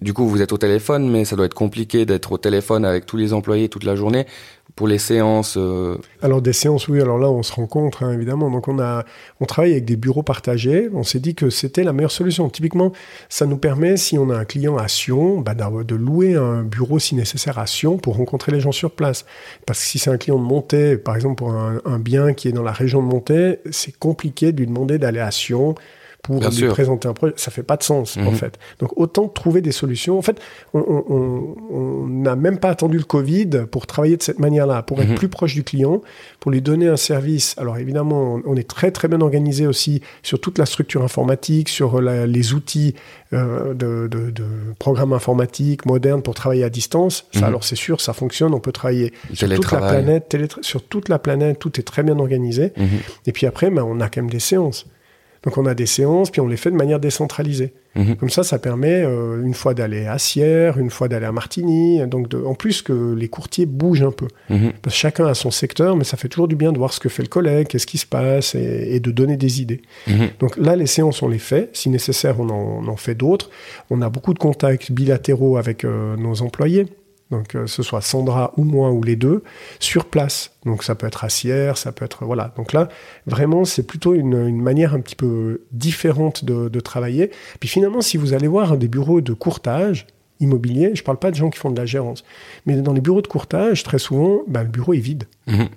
du coup, vous êtes au téléphone, mais ça doit être compliqué d'être au téléphone avec tous les employés toute la journée pour les séances euh, Alors des séances, oui. Alors là, on se rencontre hein, évidemment. Donc on a, on travaille avec des bureaux partagés. On s'est dit que c'était la meilleure solution. Typiquement, ça nous permet, si on a un client à Sion, bah, de louer un bureau si nécessaire à Sion pour rencontrer les gens sur place. Parce que si c'est un client de Montée, par exemple pour un, bien qui est dans la région de Montée, c'est compliqué de lui demander d'aller à Sion pour lui présenter un projet. Ça fait pas de sens, en mhm. fait. Donc, autant trouver des solutions. En fait, on n'a même pas attendu le Covid pour travailler de cette manière-là, pour être mhm. plus proche du client, pour lui donner un service. Alors, évidemment, on est très, très bien organisé aussi sur toute la structure informatique, sur les outils euh, de, de, de, programmes informatiques modernes pour travailler à distance. Ça, mhm. alors, c'est sûr, ça fonctionne. On peut travailler sur toute la planète, sur toute la planète. Tout est très bien organisé. Et puis après, ben, on a quand même des séances. Donc on a des séances, puis on les fait de manière décentralisée. Mhm. Comme ça, ça permet euh, une fois d'aller à Sierre, une fois d'aller à Martigny. Donc de, en plus que les courtiers bougent un peu. Mhm. Parce que chacun a son secteur, mais ça fait toujours du bien de voir ce que fait le collègue, qu'est-ce qui se passe, et, de donner des idées. Mhm. Donc là, les séances, on les fait. Si nécessaire, on en, on en fait d'autres. On a beaucoup de contacts bilatéraux avec euh, nos employés donc euh, ce soit Sandra ou moi ou les deux, sur place. Donc ça peut être à ça peut être... Voilà. Donc là, vraiment, c'est plutôt une, manière un petit peu différente de, travailler. Puis finalement, si vous allez voir des bureaux de courtage immobilier, je ne parle pas de gens qui font de la gérance, mais dans les bureaux de courtage, très souvent, bah, le bureau est vide. Mhm.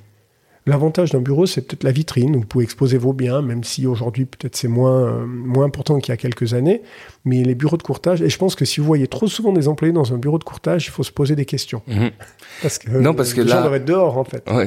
L'avantage d'un bureau, c'est peut-être la vitrine, où vous pouvez exposer vos biens, même si aujourd'hui peut-être c'est moins, euh, moins important qu'il y a quelques années. Mais les bureaux de courtage, et je pense que si vous voyez trop souvent des employés dans un bureau de courtage, il faut se poser des questions. Mhm. Parce que, non, parce que les là, gens doivent être dehors en fait. Oui,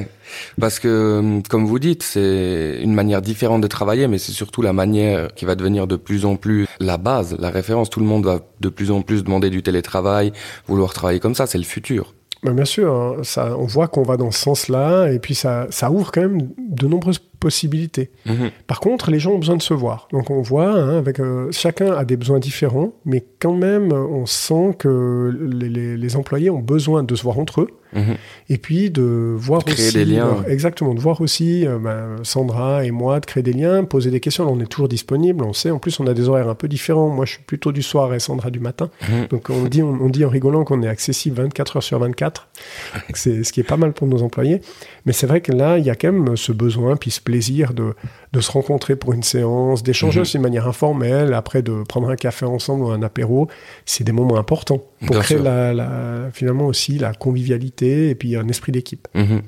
parce que comme vous dites, c'est une manière différente de travailler, mais c'est surtout la manière qui va devenir de plus en plus la base, la référence. Tout le monde va de plus en plus demander du télétravail, vouloir travailler comme ça, c'est le futur. Ben, bien sûr, hein, ça, on voit qu'on va dans ce sens-là, et puis ça, ça ouvre quand même de nombreuses possibilités. Mhm. Par contre, les gens ont besoin de se voir. Donc on voit, hein, avec, euh, chacun a des besoins différents, mais quand même, on sent que les, les employés ont besoin de se voir entre eux. Mhm. Et puis de voir créer aussi, des liens. Euh, exactement, de voir aussi euh, ben, Sandra et moi de créer des liens, poser des questions. Là, on est toujours disponible, on sait. En plus, on a des horaires un peu différents. Moi, je suis plutôt du soir et Sandra du matin. Mhm. Donc, on dit, on, dit en rigolant qu'on est accessible 24 heures sur 24. C'est ce qui est pas mal pour nos employés. Mais c'est vrai que là, il y a quand même ce besoin, puis ce plaisir de, de se rencontrer pour une séance, d'échanger mhm. aussi de manière informelle, après de prendre un café ensemble ou un apéro. C'est des moments importants pour créer la, finalement aussi la convivialité et puis un esprit d'équipe. Mhm.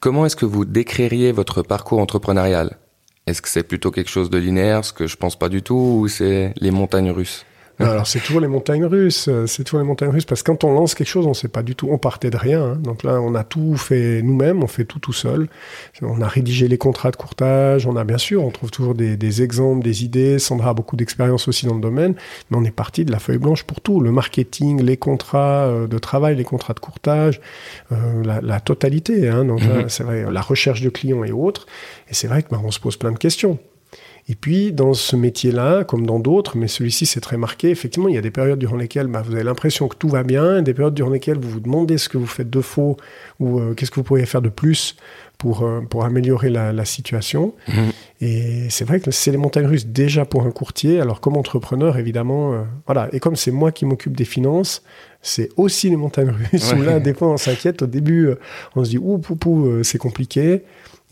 Comment est-ce que vous décririez votre parcours entrepreneurial? Est-ce que c'est plutôt quelque chose de linéaire, ce que je pense pas du tout, ou c'est les montagnes russes? Alors c'est toujours les montagnes russes, euh, c'est toujours les montagnes russes parce que quand on lance quelque chose, on sait pas du tout, on partait de rien. Hein. Donc là, on a tout fait nous-mêmes, on fait tout tout seul. On a rédigé les contrats de courtage, on a bien sûr, on trouve toujours des, exemples, des idées. Sandra a beaucoup d'expérience aussi dans le domaine, mais on est parti de la feuille blanche pour tout, le marketing, les contrats euh, de travail, les contrats de courtage, euh, la, totalité. Hein. Donc mhm. c'est vrai, la recherche de clients et autres. Et c'est vrai que bah, on se pose plein de questions. Et puis, dans ce métier-là, comme dans d'autres, mais celui-ci c'est très marqué, effectivement, il y a des périodes durant lesquelles bah, vous avez l'impression que tout va bien, des périodes durant lesquelles vous vous demandez ce que vous faites de faux ou euh, qu'est-ce que vous pourriez faire de plus pour, euh, pour améliorer la, situation. Mmh. Et c'est vrai que c'est les montagnes russes déjà pour un courtier. Alors, comme entrepreneur, évidemment, euh, voilà. Et comme c'est moi qui m'occupe des finances, c'est aussi les montagnes russes où là, des fois, on s'inquiète. Au début, on se dit, ouh, poupou, c'est compliqué.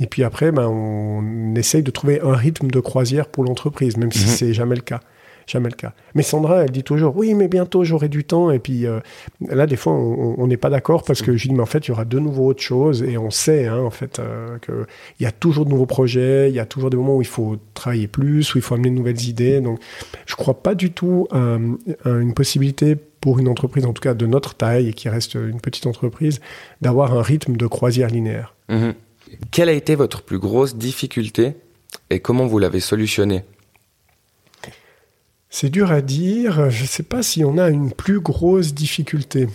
Et puis après, ben, on essaye de trouver un rythme de croisière pour l'entreprise, même si ce mhm. c'est jamais le cas. jamais le cas. Mais Sandra, elle dit toujours, oui, mais bientôt j'aurai du temps. Et puis euh, là, des fois, on n'est pas d'accord parce que je dis, mais en fait, il y aura de nouveau autre chose. Et on sait, hein, en fait, euh, qu'il y a toujours de nouveaux projets, il y a toujours des moments où il faut travailler plus, où il faut amener de nouvelles idées. Donc, je crois pas du tout à, une possibilité pour une entreprise, en tout cas de notre taille et qui reste une petite entreprise, d'avoir un rythme de croisière linéaire. Mhm. Quelle a été votre plus grosse difficulté et comment vous l'avez solutionné C'est dur à dire. Je ne sais pas si on a une plus grosse difficulté.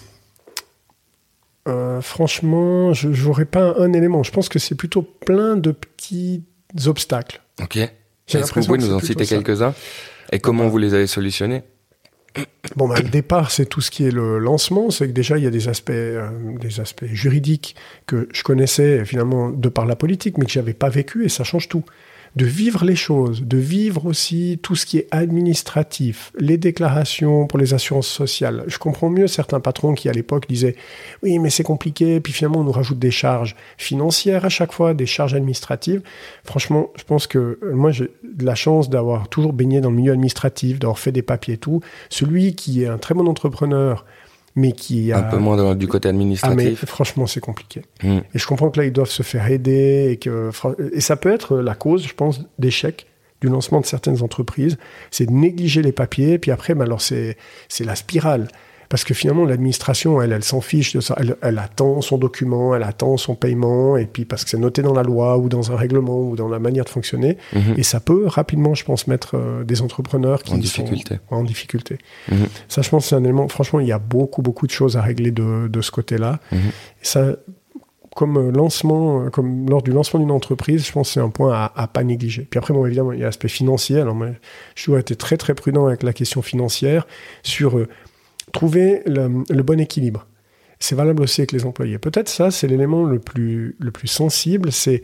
Euh, franchement, je n'aurais pas un, élément. Je pense que c'est plutôt plein de petits obstacles. Ok. Est-ce que vous pouvez nous en citer quelques-uns? Et comment vous les avez solutionnés? Bon, bah, le départ, c'est tout ce qui est le lancement. C'est que déjà, il y a des aspects, euh, des aspects juridiques que je connaissais finalement de par la politique, mais que j'avais pas vécu, et ça change tout de vivre les choses, de vivre aussi tout ce qui est administratif, les déclarations pour les assurances sociales. Je comprends mieux certains patrons qui à l'époque disaient oui mais c'est compliqué, puis finalement on nous rajoute des charges financières à chaque fois, des charges administratives. Franchement, je pense que euh, moi j'ai de la chance d'avoir toujours baigné dans le milieu administratif, d'avoir fait des papiers et tout. Celui qui est un très bon entrepreneur, mais qui a... Un peu moins du côté administratif. Ah, mais franchement, c'est compliqué. Hmm. Et je comprends que là, ils doivent se faire aider et que... Et ça peut être la cause, je pense, d'échec du lancement de certaines entreprises. C'est de négliger les papiers, puis après, ben alors c'est la spirale. Parce que finalement, l'administration, elle, elle s'en fiche de ça. Elle, attend son document, elle attend son paiement, et puis parce que c'est noté dans la loi ou dans un règlement ou dans la manière de fonctionner. Mhm. Et ça peut rapidement, je pense, mettre euh, des entrepreneurs qui en difficulté. Sont en difficulté. Mhm. Ça, je pense, c'est un élément. Franchement, il y a beaucoup, beaucoup de choses à régler de, de ce côté-là. Mhm. Ça, comme euh, lancement, euh, comme lors du lancement d'une entreprise, je pense que c'est un point à, à pas négliger. Puis après, bon, évidemment, il y a l'aspect financier. Alors, moi, je dois être très, très prudent avec la question financière sur trouver le, bon équilibre. C'est valable aussi avec les employés. Peut-être ça, c'est l'élément le plus, le plus sensible. C'est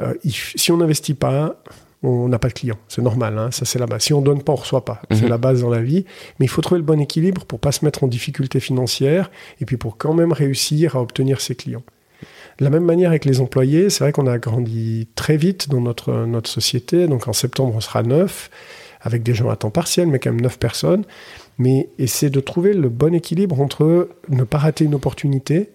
euh, si on n'investit pas, on n'a pas de clients. C'est normal, hein, ça c'est la base. Si on donne pas, on reçoit pas. C'est mhm. la base dans la vie. Mais il faut trouver le bon équilibre pour pas se mettre en difficulté financière et puis pour quand même réussir à obtenir ses clients. De la même manière avec les employés, c'est vrai qu'on a grandi très vite dans notre, notre société. Donc en septembre, on sera neuf, avec des gens à temps partiel, mais quand même neuf personnes mais essayer de trouver le bon équilibre entre ne pas rater une opportunité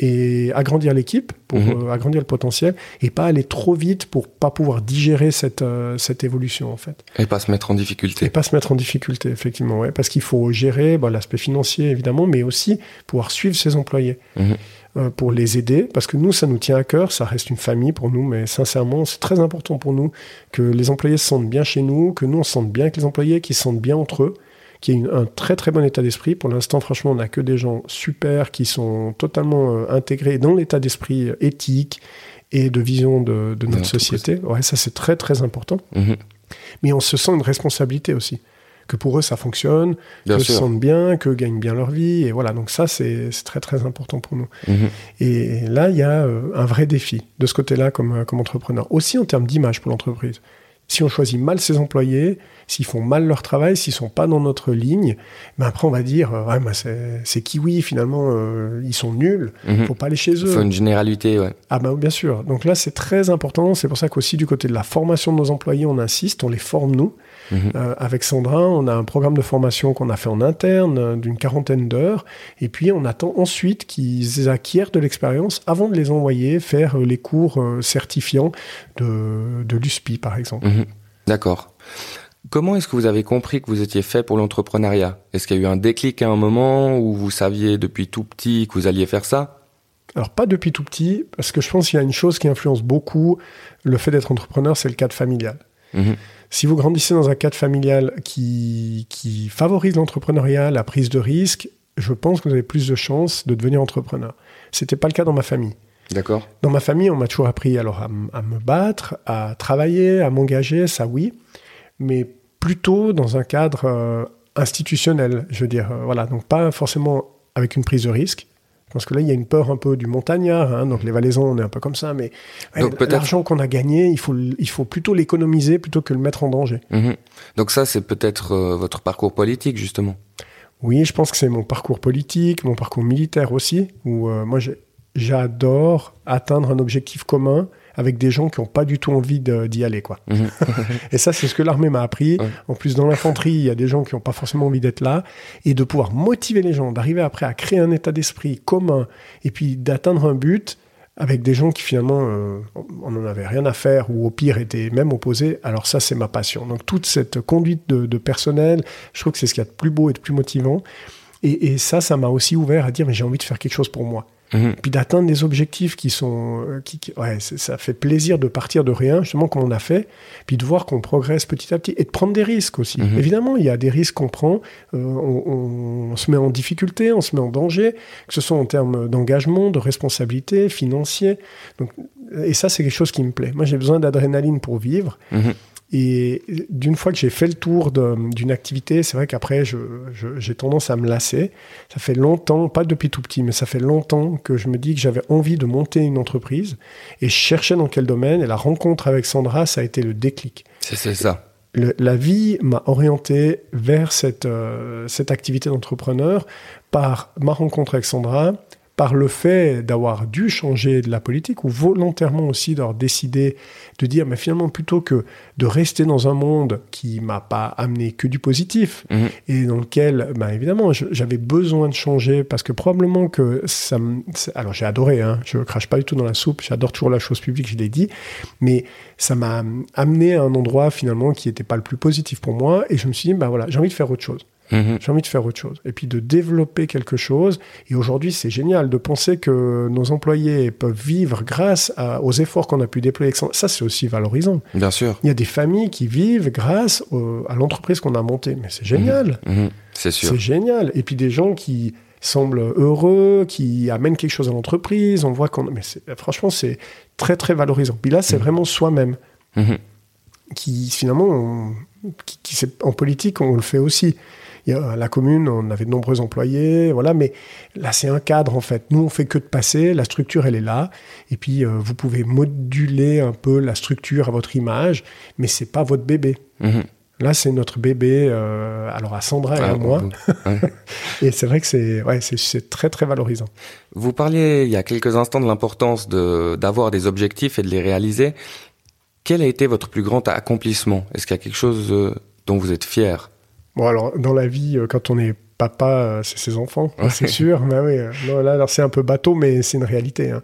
et agrandir l'équipe pour mhm. euh, agrandir le potentiel et pas aller trop vite pour pas pouvoir digérer cette euh, cette évolution en fait. Et pas se mettre en difficulté. Et pas se mettre en difficulté effectivement ouais. Parce qu'il faut gérer bah, l'aspect financier évidemment mais aussi pouvoir suivre ses employés mhm. euh, pour les aider. Parce que nous ça nous tient à cœur ça reste une famille pour nous mais sincèrement c'est très important pour nous que les employés se sentent bien chez nous que nous on se sente bien avec les employés qu'ils se sentent bien entre eux qui est un très très bon état d'esprit. Pour l'instant, franchement, on n'a que des gens super qui sont totalement euh, intégrés dans l'état d'esprit euh, éthique et de vision de, notre société. Ouais, ça c'est très très important. Mhm. Mais on se sent une responsabilité aussi. Que pour eux ça fonctionne, qu'ils se sentent bien, qu'eux gagnent bien leur vie. Et voilà, donc ça c'est très très important pour nous. Mhm. Et là, il y a euh, un vrai défi de ce côté-là comme, comme entrepreneur. Aussi en termes d'image pour l'entreprise. Si on choisit mal ses employés, s'ils font mal leur travail, s'ils sont pas dans notre ligne, ben après on va dire euh, ouais, ben c'est kiwi finalement euh, ils sont nuls, il mhm. faut pas aller chez eux. Il faut une généralité, ouais. Ah ben bien sûr. Donc là c'est très important, c'est pour ça qu'aussi du côté de la formation de nos employés, on insiste, on les forme nous. Mhm. Euh, avec Sandra, on a un programme de formation qu'on a fait en interne d'une quarantaine d'heures, et puis on attend ensuite qu'ils acquièrent de l'expérience avant de les envoyer faire les cours certifiants de, de l'USPI par exemple. Mhm. D'accord. Comment est-ce que vous avez compris que vous étiez fait pour l'entrepreneuriat? Est-ce qu'il y a eu un déclic à un moment où vous saviez depuis tout petit que vous alliez faire ça? Alors pas depuis tout petit, parce que je pense qu'il y a une chose qui influence beaucoup le fait d'être entrepreneur, c'est le cadre familial. Mhm. Si vous grandissez dans un cadre familial qui, qui favorise l'entrepreneuriat, la prise de risque, je pense que vous avez plus de chances de devenir entrepreneur. C'était pas le cas dans ma famille. D'accord. Dans ma famille, on m'a toujours appris alors à, à, me battre, à travailler, à m'engager, ça oui mais plutôt dans un cadre euh, institutionnel, je veux dire. Euh, voilà, donc pas forcément avec une prise de risque. Parce que là, il y a une peur un peu du montagnard, hein, donc les Valaisans, on est un peu comme ça, mais l'argent qu'on a gagné, il faut, il faut plutôt l'économiser plutôt que le mettre en danger. Mhm. Donc ça, c'est peut-être euh, votre parcours politique, justement Oui, je pense que c'est mon parcours politique, mon parcours militaire aussi, où moi, j'ai j'adore atteindre un objectif commun avec des gens qui n'ont pas du tout envie d'y aller. quoi. Mhm. et ça, c'est ce que l'armée m'a appris. En plus, dans l'infanterie, il y a des gens qui n'ont pas forcément envie d'être là. Et de pouvoir motiver les gens, d'arriver après à créer un état d'esprit commun, et puis d'atteindre un but avec des gens qui finalement, euh, on n'en avait rien à faire, ou au pire étaient même opposés. Alors ça, c'est ma passion. Donc toute cette conduite de, personnel, je trouve que c'est ce qu'il y a de plus beau et de plus motivant. Et, et ça, ça m'a aussi ouvert à dire, mais j'ai envie de faire quelque chose pour moi. Mhm. Puis d'atteindre des objectifs qui sont. Euh, qui, ouais, ça fait plaisir de partir de rien, justement, comme on a fait, puis de voir qu'on progresse petit à petit et de prendre des risques aussi. Mhm. Évidemment, il y a des risques qu'on prend. Euh, on, se met en difficulté, on se met en danger, que ce soit en termes d'engagement, de responsabilité, financier. Donc, et ça, c'est quelque chose qui me plaît. Moi, j'ai besoin d'adrénaline pour vivre. Mhm. Et d'une fois que j'ai fait le tour d'une activité, c'est vrai qu'après, j'ai tendance à me lasser. Ça fait longtemps, pas depuis tout petit, mais ça fait longtemps que je me dis que j'avais envie de monter une entreprise et je cherchais dans quel domaine. Et la rencontre avec Sandra, ça a été le déclic. C'est ça. la vie m'a orienté vers cette, euh, cette activité d'entrepreneur par ma rencontre avec Sandra, par le fait d'avoir dû changer de la politique ou volontairement aussi d'avoir décidé de dire mais finalement plutôt que de rester dans un monde qui m'a pas amené que du positif mhm. et dans lequel ben évidemment j'avais besoin de changer parce que probablement que ça me alors j'ai adoré hein, je crache pas du tout dans la soupe j'adore toujours la chose publique je l'ai dit mais ça m'a amené à un endroit finalement qui n'était pas le plus positif pour moi et je me suis dit ben voilà j'ai envie de faire autre chose Mhm. J'ai envie de faire autre chose. Et puis de développer quelque chose. Et aujourd'hui, c'est génial de penser que nos employés peuvent vivre grâce aux efforts qu'on a pu déployer. Ça, c'est aussi valorisant. Bien sûr. Il y a des familles qui vivent grâce à l'entreprise qu'on a montée. Mais c'est génial. Mhm. Mhm. C'est sûr. C'est génial. Et puis des gens qui semblent heureux, qui amènent quelque chose à l'entreprise. On voit qu'on. Mais franchement, c'est très, très valorisant. Puis là, c'est vraiment soi-même. Qui, finalement, qui, en politique, on le fait aussi la commune, on avait de nombreux employés, voilà, mais là c'est un cadre en fait. Nous on fait que de passer, la structure elle est là, et puis euh, vous pouvez moduler un peu la structure à votre image, mais c'est pas votre bébé. Mhm. Là, c'est notre bébé, euh, alors à Sandra et à ah, moi. et c'est vrai que c'est ouais, c'est très très valorisant. Vous parliez il y a quelques instants de l'importance d'avoir des objectifs et de les réaliser. Quel a été votre plus grand accomplissement? Est-ce qu'il y a quelque chose euh, dont vous êtes fier? Bon, alors, dans la vie, euh, quand on est papa, euh, c'est ses enfants, c'est sûr. Mais oui, euh, non, là, alors c'est un peu bateau, mais c'est une réalité. Hein.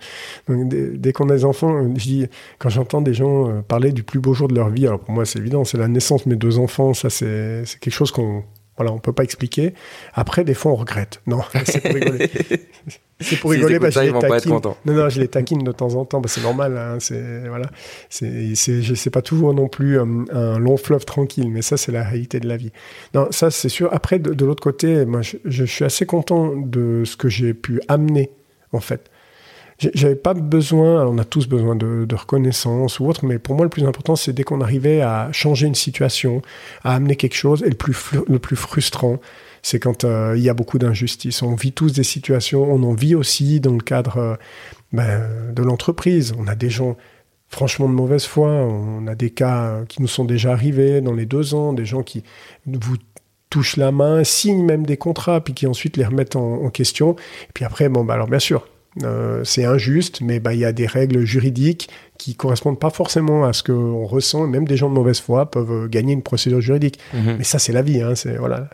Donc, dès, qu'on a des enfants, je dis, quand j'entends des gens parler du plus beau jour de leur vie, alors pour moi, c'est évident, c'est la naissance de mes deux enfants. Ça, c'est quelque chose qu'on voilà, on peut pas expliquer. Après, des fois, on regrette. Non, c'est pour rigoler. c'est pour rigoler parce que je les taquine. Non, non, je les taquine de temps en temps. Bah, c'est normal. Hein, c'est voilà. C'est, sais pas toujours non plus un, un, long fleuve tranquille, mais ça, c'est la réalité de la vie. Non, ça, c'est sûr. Après, de, l'autre côté, moi, je, je, suis assez content de ce que j'ai pu amener, en fait. J'avais pas besoin, on a tous besoin de, reconnaissance ou autre, mais pour moi le plus important c'est dès qu'on arrivait à changer une situation, à amener quelque chose, et le plus, le plus frustrant, c'est quand euh, il y a beaucoup d'injustice. On vit tous des situations, on en vit aussi dans le cadre euh, ben, de l'entreprise. On a des gens franchement de mauvaise foi, on a des cas qui nous sont déjà arrivés dans les deux ans, des gens qui vous touchent la main, signent même des contrats, puis qui ensuite les remettent en, question. Et puis après, bon, bah alors bien sûr, euh, c'est injuste, mais bah, il y a des règles juridiques qui correspondent pas forcément à ce qu'on ressent. Même des gens de mauvaise foi peuvent euh, gagner une procédure juridique. Mhm. Mais ça, c'est la vie. Hein, c'est voilà,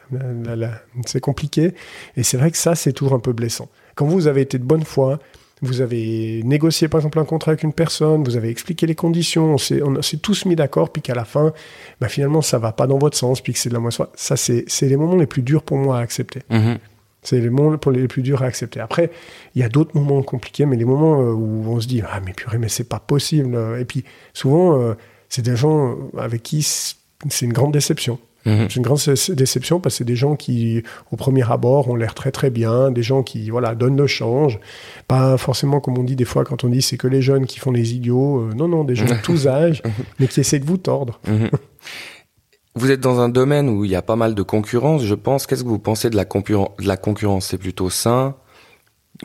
c'est compliqué. Et c'est vrai que ça, c'est toujours un peu blessant. Quand vous avez été de bonne foi, vous avez négocié par exemple un contrat avec une personne, vous avez expliqué les conditions, on s'est tous mis d'accord, puis qu'à la fin, bah, finalement, ça va pas dans votre sens, puis que c'est de la mauvaise foi. Ça, c'est les moments les plus durs pour moi à accepter. Mhm. C'est les moments pour les plus durs à accepter. Après, il y a d'autres moments compliqués, mais les moments euh, où on se dit ah mais purée mais c'est pas possible. Et puis souvent euh, c'est des gens avec qui c'est une grande déception. Mhm. C'est une grande déception parce que c'est des gens qui, au premier abord, ont l'air très très bien, des gens qui voilà donnent le change. Pas forcément comme on dit des fois quand on dit c'est que les jeunes qui font les idiots. Euh, non non, des gens de tous âges, mais qui essaient de vous tordre. Mhm. Vous êtes dans un domaine où il y a pas mal de concurrence, je pense. Qu'est-ce que vous pensez de la, de la concurrence? C'est plutôt sain?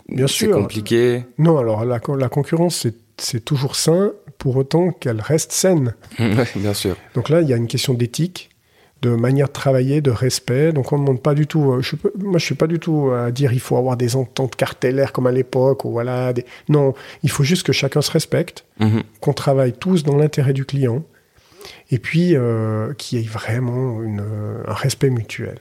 Bien sûr. C'est compliqué? Non, alors la, la concurrence, c'est toujours sain, pour autant qu'elle reste saine. bien sûr. Donc là, il y a une question d'éthique. de manière de travailler, de respect. Donc on ne demande pas du tout. Euh, je moi, je suis pas du tout à dire il faut avoir des ententes cartellaires comme à l'époque ou voilà. Non, il faut juste que chacun se respecte, Mhm. qu'on travaille tous dans l'intérêt du client, et puis euh, qu'il y ait vraiment une, un respect mutuel.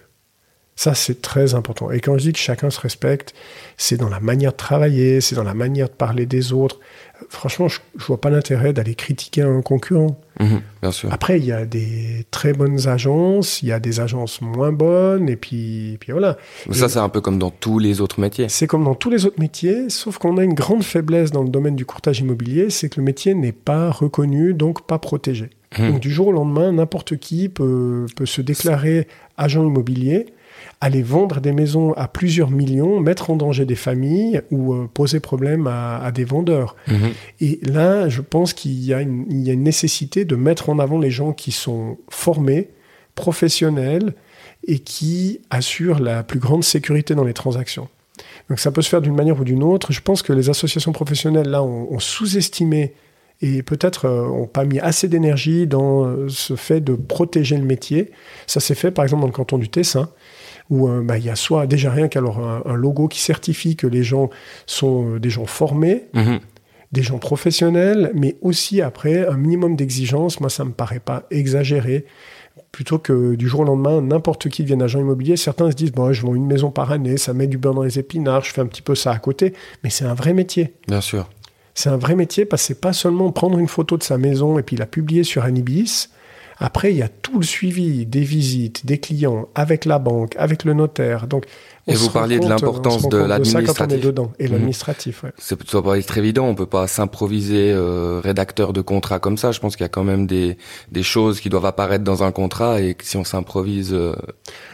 Ça, c'est très important. Et quand je dis que chacun se respecte, c'est dans la manière de travailler, c'est dans la manière de parler des autres. Franchement, je, je vois pas l'intérêt d'aller critiquer un concurrent. Mhm, bien sûr. Après, il y a des très bonnes agences, il y a des agences moins bonnes, et puis, et puis voilà. Mais Ça, c'est un peu comme dans tous les autres métiers. C'est comme dans tous les autres métiers, sauf qu'on a une grande faiblesse dans le domaine du courtage immobilier, c'est que le métier n'est pas reconnu, donc pas protégé. Mhm. Donc du jour au lendemain, n'importe qui peut, peut se déclarer agent immobilier, aller vendre des maisons à plusieurs millions, mettre en danger des familles ou euh, poser problème à, à des vendeurs. Mhm. Et là, je pense qu'il y, a une- il y a une nécessité de mettre en avant les gens qui sont formés, professionnels et qui assurent la plus grande sécurité dans les transactions. Donc ça peut se faire d'une manière ou d'une autre. Je pense que les associations professionnelles, là, ont, ont sous-estimé et peut-être euh, ont pas mis assez d'énergie dans euh, ce fait de protéger le métier. Ça s'est fait par exemple dans le canton du Tessin, où euh, bah, il y a soit déjà rien qu'alors un, un logo qui certifie que les gens sont euh, des gens formés, Mhm. des gens professionnels, mais aussi après un minimum d'exigence. Moi, ça me paraît pas exagéré. Plutôt que du jour au lendemain, n'importe qui devienne agent immobilier, certains se disent bon, je vends une maison par année, ça met du beurre dans les épinards, je fais un petit peu ça à côté, mais c'est un vrai métier. Bien sûr. C'est un vrai métier parce que c'est pas seulement prendre une photo de sa maison et puis la publier sur Anibis. Après, il y a tout le suivi des visites, des clients, avec la banque, avec le notaire. Donc, on Et vous parliez de l'importance de l'administratif. dedans. Et Mhm. l'administratif, ouais. C'est ça pas être évident, on peut pas s'improviser euh, rédacteur de contrat comme ça. Je pense qu'il y a quand même des, des choses qui doivent apparaître dans un contrat et que si on s'improvise, euh,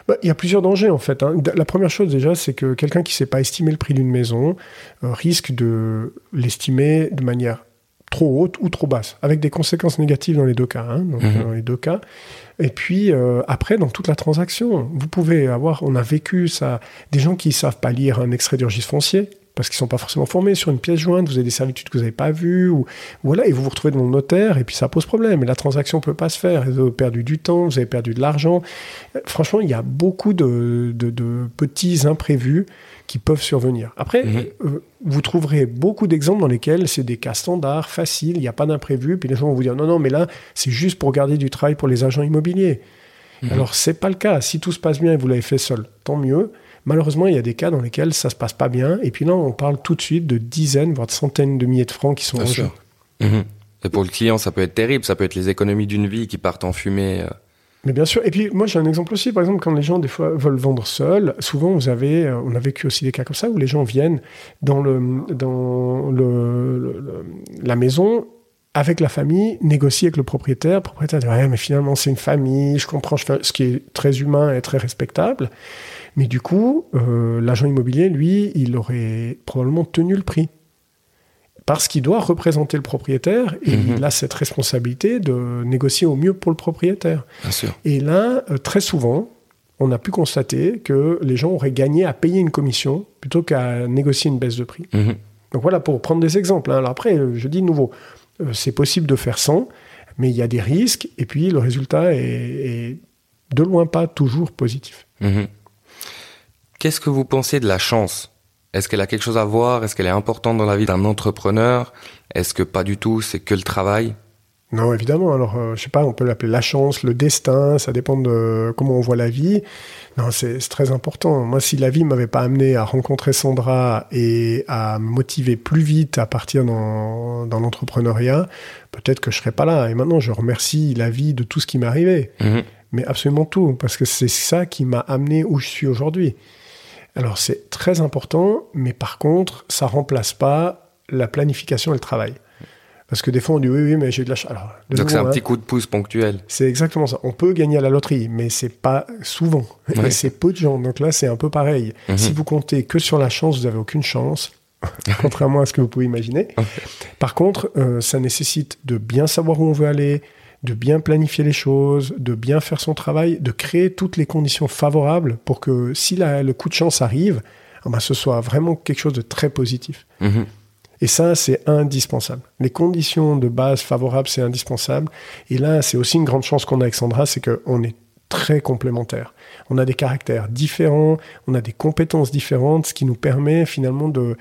Bah, Il y a plusieurs dangers en fait. hein. La première chose déjà, c'est que quelqu'un qui ne sait pas estimer le prix d'une maison euh, risque de l'estimer de manière trop haute ou trop basse, avec des conséquences négatives dans les deux cas. hein, donc, Mhm. dans les deux cas. Et puis euh, après, dans toute la transaction, vous pouvez avoir, on a vécu ça, des gens qui savent pas lire un extrait du registre foncier parce qu'ils sont pas forcément formés sur une pièce jointe, vous avez des servitudes que vous n'avez pas vues, ou voilà, et vous vous retrouvez devant le notaire, et puis ça pose problème, et la transaction peut pas se faire, vous avez perdu du temps, vous avez perdu de l'argent. Euh, Franchement, il y a beaucoup de, de- de petits imprévus qui peuvent survenir. Après, Mhm. euh, vous trouverez beaucoup d'exemples dans lesquels c'est des cas standards, faciles, il n'y a pas d'imprévu, puis les gens vont vous dire non, non, mais là, c'est juste pour garder du travail pour les agents immobiliers. Mhm. Alors, c'est pas le cas. Si tout se passe bien et vous l'avez fait seul, tant mieux. Malheureusement, il y a des cas dans lesquels ça se passe pas bien. Et puis là, on parle tout de suite de dizaines, voire de centaines de milliers de francs qui sont en jeu. Mhm. Et pour le client, ça peut être terrible. Ça peut être les économies d'une vie qui partent en fumée. Mais bien sûr. Et puis, moi, j'ai un exemple aussi. Par exemple, quand les gens, des fois, veulent vendre seuls, souvent, vous avez, euh, on a vécu aussi des cas comme ça où les gens viennent dans, le, dans le- la maison avec la famille, négocier avec le propriétaire. Le propriétaire dit, ouais, mais finalement, c'est une famille, je comprends, je fais- ce qui est très humain et très respectable. Mais du coup, euh, l'agent immobilier, lui, il aurait probablement tenu le prix. Parce qu'il doit représenter le propriétaire et Mhm. il a cette responsabilité de négocier au mieux pour le propriétaire. Bien sûr. Et là, euh, très souvent, on a pu constater que les gens auraient gagné à payer une commission plutôt qu'à négocier une baisse de prix. Mhm. Donc voilà, pour prendre des exemples. hein. Alors après, euh, je dis de nouveau, euh, c'est possible de faire sans, mais il y a des risques, et puis le résultat est, est de loin pas toujours positif. Mhm. Qu'est-ce que vous pensez de la chance Est-ce qu'elle a quelque chose à voir? Est-ce qu'elle est importante dans la vie d'un entrepreneur? Est-ce que pas du tout C'est que le travail? Non, évidemment. Alors, euh, je sais pas, on peut l'appeler la chance, le destin, ça dépend de comment on voit la vie. Non, c'est très important. Moi, si la vie m'avait pas amené à rencontrer Sandra et à me motiver plus vite à partir dans, dans l'entrepreneuriat, peut-être que je serais pas là. Et maintenant, je remercie la vie de tout ce qui m'est arrivé. Mhm. Mais absolument tout, parce que c'est ça qui m'a amené où je suis aujourd'hui. Alors, c'est très important, mais par contre, ça remplace pas la planification et le travail. Parce que des fois, on dit oui, oui, mais j'ai de la chance. Alors, de Donc c'est un hein, petit coup de pouce ponctuel. c'est exactement ça. On peut gagner à la loterie, mais c'est pas souvent. Ouais. Et c'est peu de gens. Donc là, c'est un peu pareil. Mhm. Si vous comptez que sur la chance, vous avez aucune chance. contrairement à ce que vous pouvez imaginer. Par contre, euh, ça nécessite de bien savoir où on veut aller, de bien planifier les choses, de bien faire son travail, de créer toutes les conditions favorables pour que si la- le coup de chance arrive, eh ben, ce soit vraiment quelque chose de très positif. Mhm. Et ça, c'est indispensable. Les conditions de base favorables, c'est indispensable. Et là, c'est aussi une grande chance qu'on a avec Sandra, c'est qu'on est très complémentaires. On a des caractères différents, on a des compétences différentes, ce qui nous permet finalement de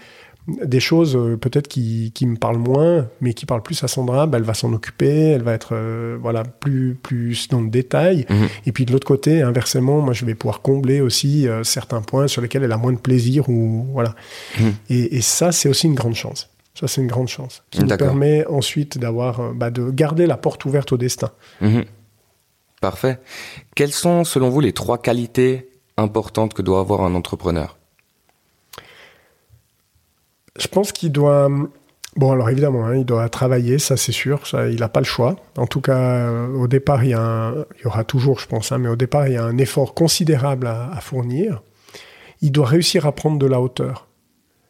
des choses euh, peut-être qui, qui, me parlent moins, mais qui parlent plus à Sandra, bah, elle va s'en occuper, elle va être euh, voilà plus plus dans le détail. Mhm. Et puis de l'autre côté, inversement, moi je vais pouvoir combler aussi euh, certains points sur lesquels elle a moins de plaisir ou voilà. Mhm. Et, et, ça, c'est aussi une grande chance. Ça, c'est une grande chance qui nous permet ensuite d'avoir bah, de garder la porte ouverte au destin. Mhm. Parfait. Quelles sont, selon vous, les trois qualités importantes que doit avoir un entrepreneur? Je pense qu'il doit. Bon, alors évidemment, hein, il doit travailler, ça c'est sûr, ça, il n'a pas le choix. En tout cas, euh, au départ, il y, a il y aura toujours, je pense, hein, mais au départ, il y a un effort considérable à, à fournir. Il doit réussir à prendre de la hauteur.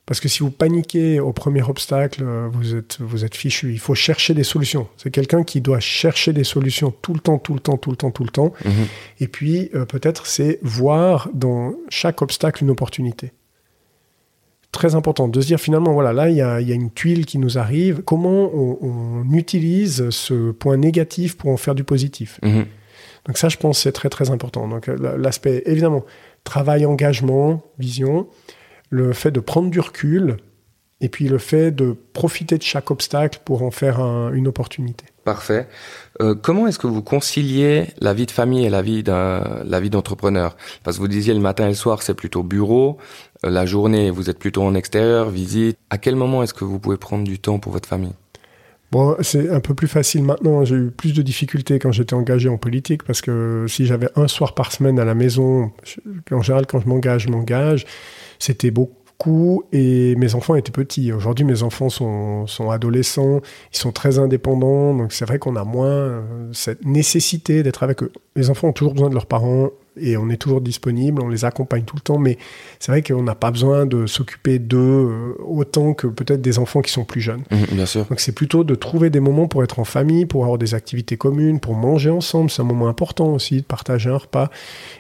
Parce que si vous paniquez au premier obstacle, euh, vous êtes, vous êtes fichu. Il faut chercher des solutions. C'est quelqu'un qui doit chercher des solutions tout le temps, tout le temps, tout le temps, tout le temps. Mhm. Et puis, euh, peut-être, c'est voir dans chaque obstacle une opportunité. Très important de se dire finalement, voilà, là, il y a, y a, une tuile qui nous arrive. Comment on, utilise ce point négatif pour en faire du positif? Mhm. Donc ça, je pense, c'est très, très important. Donc euh, l'aspect, évidemment, travail, engagement, vision le fait de prendre du recul et puis le fait de profiter de chaque obstacle pour en faire une opportunité. Parfait. Euh, comment est-ce que vous conciliez la vie de famille et la vie la vie d'entrepreneur? Parce que vous disiez le matin et le soir c'est plutôt bureau, la journée vous êtes plutôt en extérieur, visite. À quel moment est-ce que vous pouvez prendre du temps pour votre famille? Bon, c'est un peu plus facile maintenant. J'ai eu plus de difficultés quand j'étais engagé en politique parce que si j'avais un soir par semaine à la maison, en général, quand je m'engage, je m'engage. C'était beaucoup et mes enfants étaient petits. Aujourd'hui, mes enfants sont, sont, adolescents, ils sont très indépendants, donc c'est vrai qu'on a moins euh, cette nécessité d'être avec eux. Les enfants ont toujours besoin de leurs parents et on est toujours disponible, on les accompagne tout le temps, mais c'est vrai qu'on n'a pas besoin de s'occuper d'eux euh, autant que peut-être des enfants qui sont plus jeunes. Mmh, bien sûr. Donc c'est plutôt de trouver des moments pour être en famille, pour avoir des activités communes, pour manger ensemble, c'est un moment important aussi de partager un repas.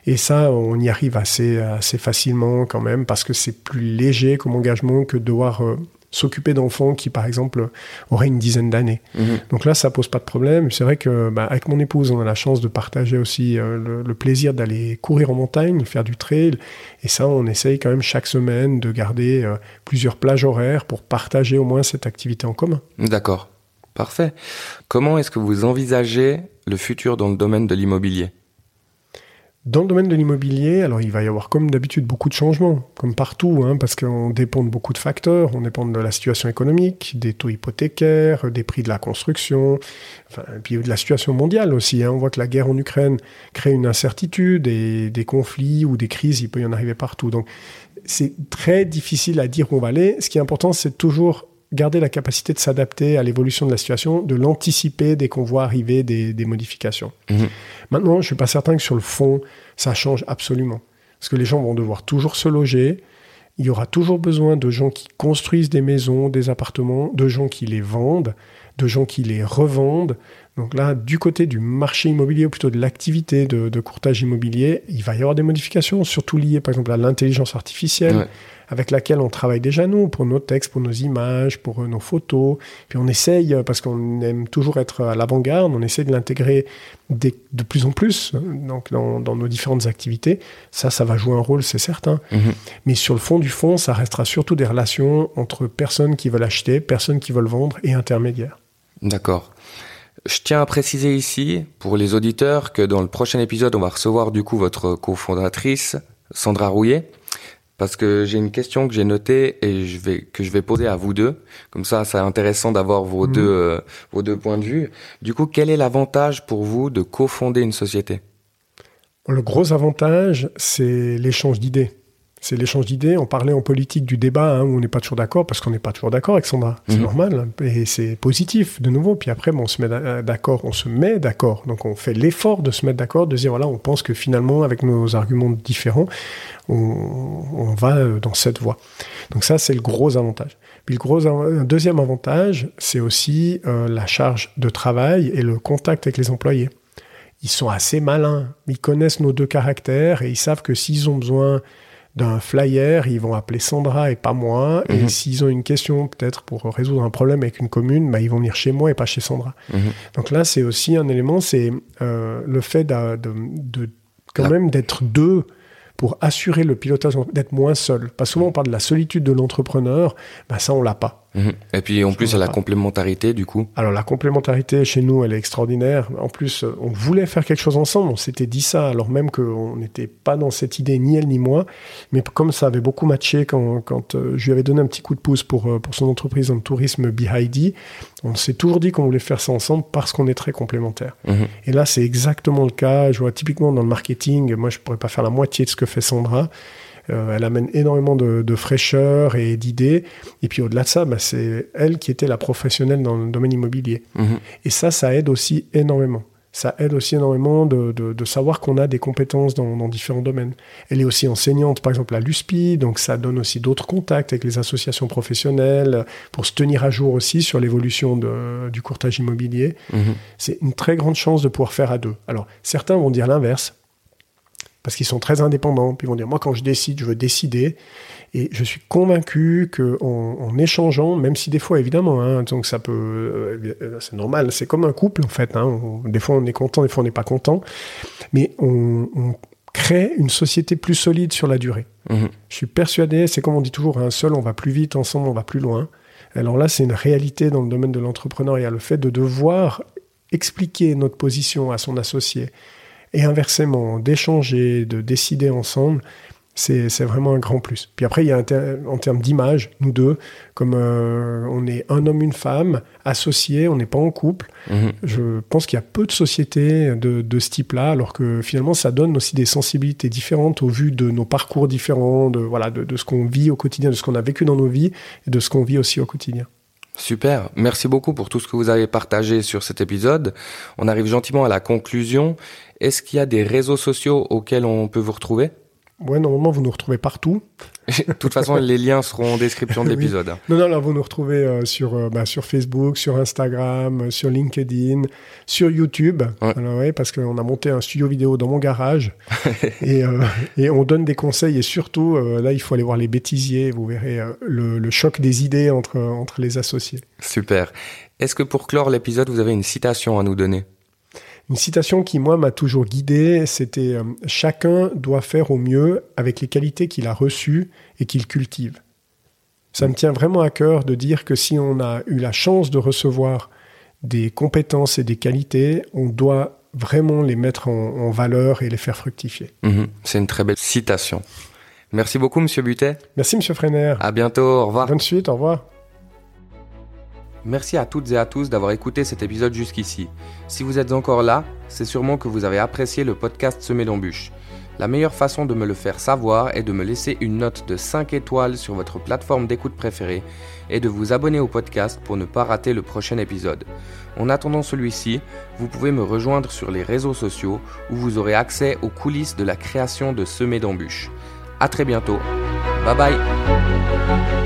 Et ça, on y arrive assez, assez facilement quand même, parce que c'est plus léger comme engagement que de devoir euh, s'occuper d'enfants qui, par exemple, auraient une dizaine d'années. Mhm. Donc là, ça pose pas de problème. C'est vrai que bah, avec mon épouse, on a la chance de partager aussi euh, le, plaisir d'aller courir en montagne, faire du trail. Et ça, on essaye quand même chaque semaine de garder euh, plusieurs plages horaires pour partager au moins cette activité en commun. D'accord. Parfait. Comment est-ce que vous envisagez le futur dans le domaine de l'immobilier? Dans le domaine de l'immobilier, alors il va y avoir comme d'habitude beaucoup de changements, comme partout, hein, parce qu'on dépend de beaucoup de facteurs. On dépend de la situation économique, des taux hypothécaires, des prix de la construction, et puis de la situation mondiale aussi. Hein. On voit que la guerre en Ukraine crée une incertitude et des conflits ou des crises, il peut y en arriver partout. Donc c'est très difficile à dire où on va aller. Ce qui est important, c'est toujours garder la capacité de s'adapter à l'évolution de la situation, de l'anticiper dès qu'on voit arriver des, modifications. Mhm. Maintenant, je ne suis pas certain que sur le fond, ça change absolument. Parce que les gens vont devoir toujours se loger. Il y aura toujours besoin de gens qui construisent des maisons, des appartements, de gens qui les vendent, de gens qui les revendent. Donc là, du côté du marché immobilier, ou plutôt de l'activité de, courtage immobilier, il va y avoir des modifications, surtout liées par exemple à l'intelligence artificielle avec laquelle on travaille déjà nous, pour nos textes, pour nos images, pour euh, nos photos. Puis on essaye, euh, parce qu'on aime toujours être à l'avant-garde, on essaie de l'intégrer de plus en plus hein, donc dans, nos différentes activités. Ça, ça va jouer un rôle, c'est certain. Mhm. Mais sur le fond du fond, ça restera surtout des relations entre personnes qui veulent acheter, personnes qui veulent vendre et intermédiaires. D'accord. Je tiens à préciser ici, pour les auditeurs, que dans le prochain épisode, on va recevoir du coup votre cofondatrice, Sandra Rouillet parce que j'ai une question que j'ai notée et je vais que je vais poser à vous deux. Comme ça, c'est intéressant d'avoir vos mhm. deux euh, vos deux points de vue. Du coup, quel est l'avantage pour vous de cofonder une société? Le gros avantage, c'est l'échange d'idées c'est l'échange d'idées. On parlait en politique du débat hein, où on n'est pas toujours d'accord parce qu'on n'est pas toujours d'accord avec Sandra. C'est mhm. normal et c'est positif de nouveau. Puis après, on se met euh, d'accord, on se met d'accord. Donc on fait l'effort de se mettre d'accord, de dire voilà, on pense que finalement avec nos arguments différents, on, va euh, dans cette voie. Donc ça, c'est le gros avantage. Puis le gros un deuxième avantage, c'est aussi euh, la charge de travail et le contact avec les employés. Ils sont assez malins. Ils connaissent nos deux caractères et ils savent que s'ils ont besoin d'un flyer, ils vont appeler Sandra et pas moi. Et mhm. s'ils ont une question peut-être pour résoudre un problème avec une commune, bah, ils vont venir chez moi et pas chez Sandra. Mhm. Donc là, c'est aussi un élément, c'est euh, le fait de, quand même d'être deux pour assurer le pilotage, d'être moins seul. Parce que souvent on parle de la solitude de l'entrepreneur, ben ça on l'a pas. Et puis en plus, il y a la complémentarité du coup. Alors la complémentarité chez nous, elle est extraordinaire. En plus, on voulait faire quelque chose ensemble. On s'était dit ça, alors même qu'on n'était pas dans cette idée, ni elle ni moi. Mais comme ça avait beaucoup matché quand, quand euh, je lui avais donné un petit coup de pouce pour, euh, pour son entreprise en tourisme Behidy, on s'est toujours dit qu'on voulait faire ça ensemble parce qu'on est très complémentaires. Mhm. Et là, c'est exactement le cas. Je vois typiquement dans le marketing, moi, je pourrais pas faire la moitié de ce que fait Sandra. Euh, elle amène énormément de, fraîcheur et d'idées. Et puis au-delà de ça, bah, c'est elle qui était la professionnelle dans le domaine immobilier. Mhm. Et ça, ça aide aussi énormément. Ça aide aussi énormément de, savoir qu'on a des compétences dans, différents domaines. Elle est aussi enseignante, par exemple, à l'USPI, donc ça donne aussi d'autres contacts avec les associations professionnelles pour se tenir à jour aussi sur l'évolution du courtage immobilier. Mhm. C'est une très grande chance de pouvoir faire à deux. Alors, certains vont dire l'inverse parce qu'ils sont très indépendants. Puis ils vont dire, moi, quand je décide, je veux décider. Et je suis convaincu qu'en en, échangeant, même si des fois, évidemment, hein, donc ça peut, euh, c'est normal, c'est comme un couple en fait. Hein, des fois, on est content, des fois, on n'est pas content, mais on, crée une société plus solide sur la durée. Mhm. Je suis persuadé, c'est comme on dit toujours, un seul, on va plus vite, ensemble, on va plus loin. Alors là, c'est une réalité dans le domaine de l'entrepreneuriat, le fait de devoir expliquer notre position à son associé, et inversement, d'échanger, de décider ensemble, c'est vraiment un grand plus. Puis après, il y a en termes d'image, nous deux, comme euh, on est un homme, une femme, associés, on n'est pas en couple, Mhm. je pense qu'il y a peu de sociétés de, de ce type-là, alors que finalement, ça donne aussi des sensibilités différentes au vu de nos parcours différents, de, voilà, de, de ce qu'on vit au quotidien, de ce qu'on a vécu dans nos vies et de ce qu'on vit aussi au quotidien. Super, merci beaucoup pour tout ce que vous avez partagé sur cet épisode. On arrive gentiment à la conclusion. Est-ce qu'il y a des réseaux sociaux auxquels on peut vous retrouver? Ouais, normalement, vous nous retrouvez partout. de toute façon, les liens seront en description de Oui. l'épisode. Non, non, là, vous nous retrouvez euh, sur, euh, bah, sur Facebook, sur Instagram, euh, sur LinkedIn, sur YouTube. Ouais. Alors, ouais, parce qu'on a monté un studio vidéo dans mon garage. et, et on donne des conseils. Et surtout, là, il faut aller voir les bêtisiers. Vous verrez le, le choc des idées entre, entre les associés. Super. Est-ce que pour clore l'épisode, vous avez une citation à nous donner? Une citation qui, moi, m'a toujours guidé, c'était euh, Chacun doit faire au mieux avec les qualités qu'il a reçues et qu'il cultive. Ça me tient vraiment à cœur de dire que si on a eu la chance de recevoir des compétences et des qualités, on doit vraiment les mettre en, en valeur et les faire fructifier. Mhm, C'est une très belle citation. Merci beaucoup, Monsieur Butet. Merci, Monsieur Freiner. À bientôt. Au revoir. Bonne suite, au revoir. Merci à toutes et à tous d'avoir écouté cet épisode jusqu'ici. Si vous êtes encore là, c'est sûrement que vous avez apprécié le podcast Semé d'embûches. La meilleure façon de me le faire savoir est de me laisser une note de 5 étoiles sur votre plateforme d'écoute préférée et de vous abonner au podcast pour ne pas rater le prochain épisode. En attendant celui-ci, vous pouvez me rejoindre sur les réseaux sociaux où vous aurez accès aux coulisses de la création de Semé d'embûches. A très bientôt. Bye bye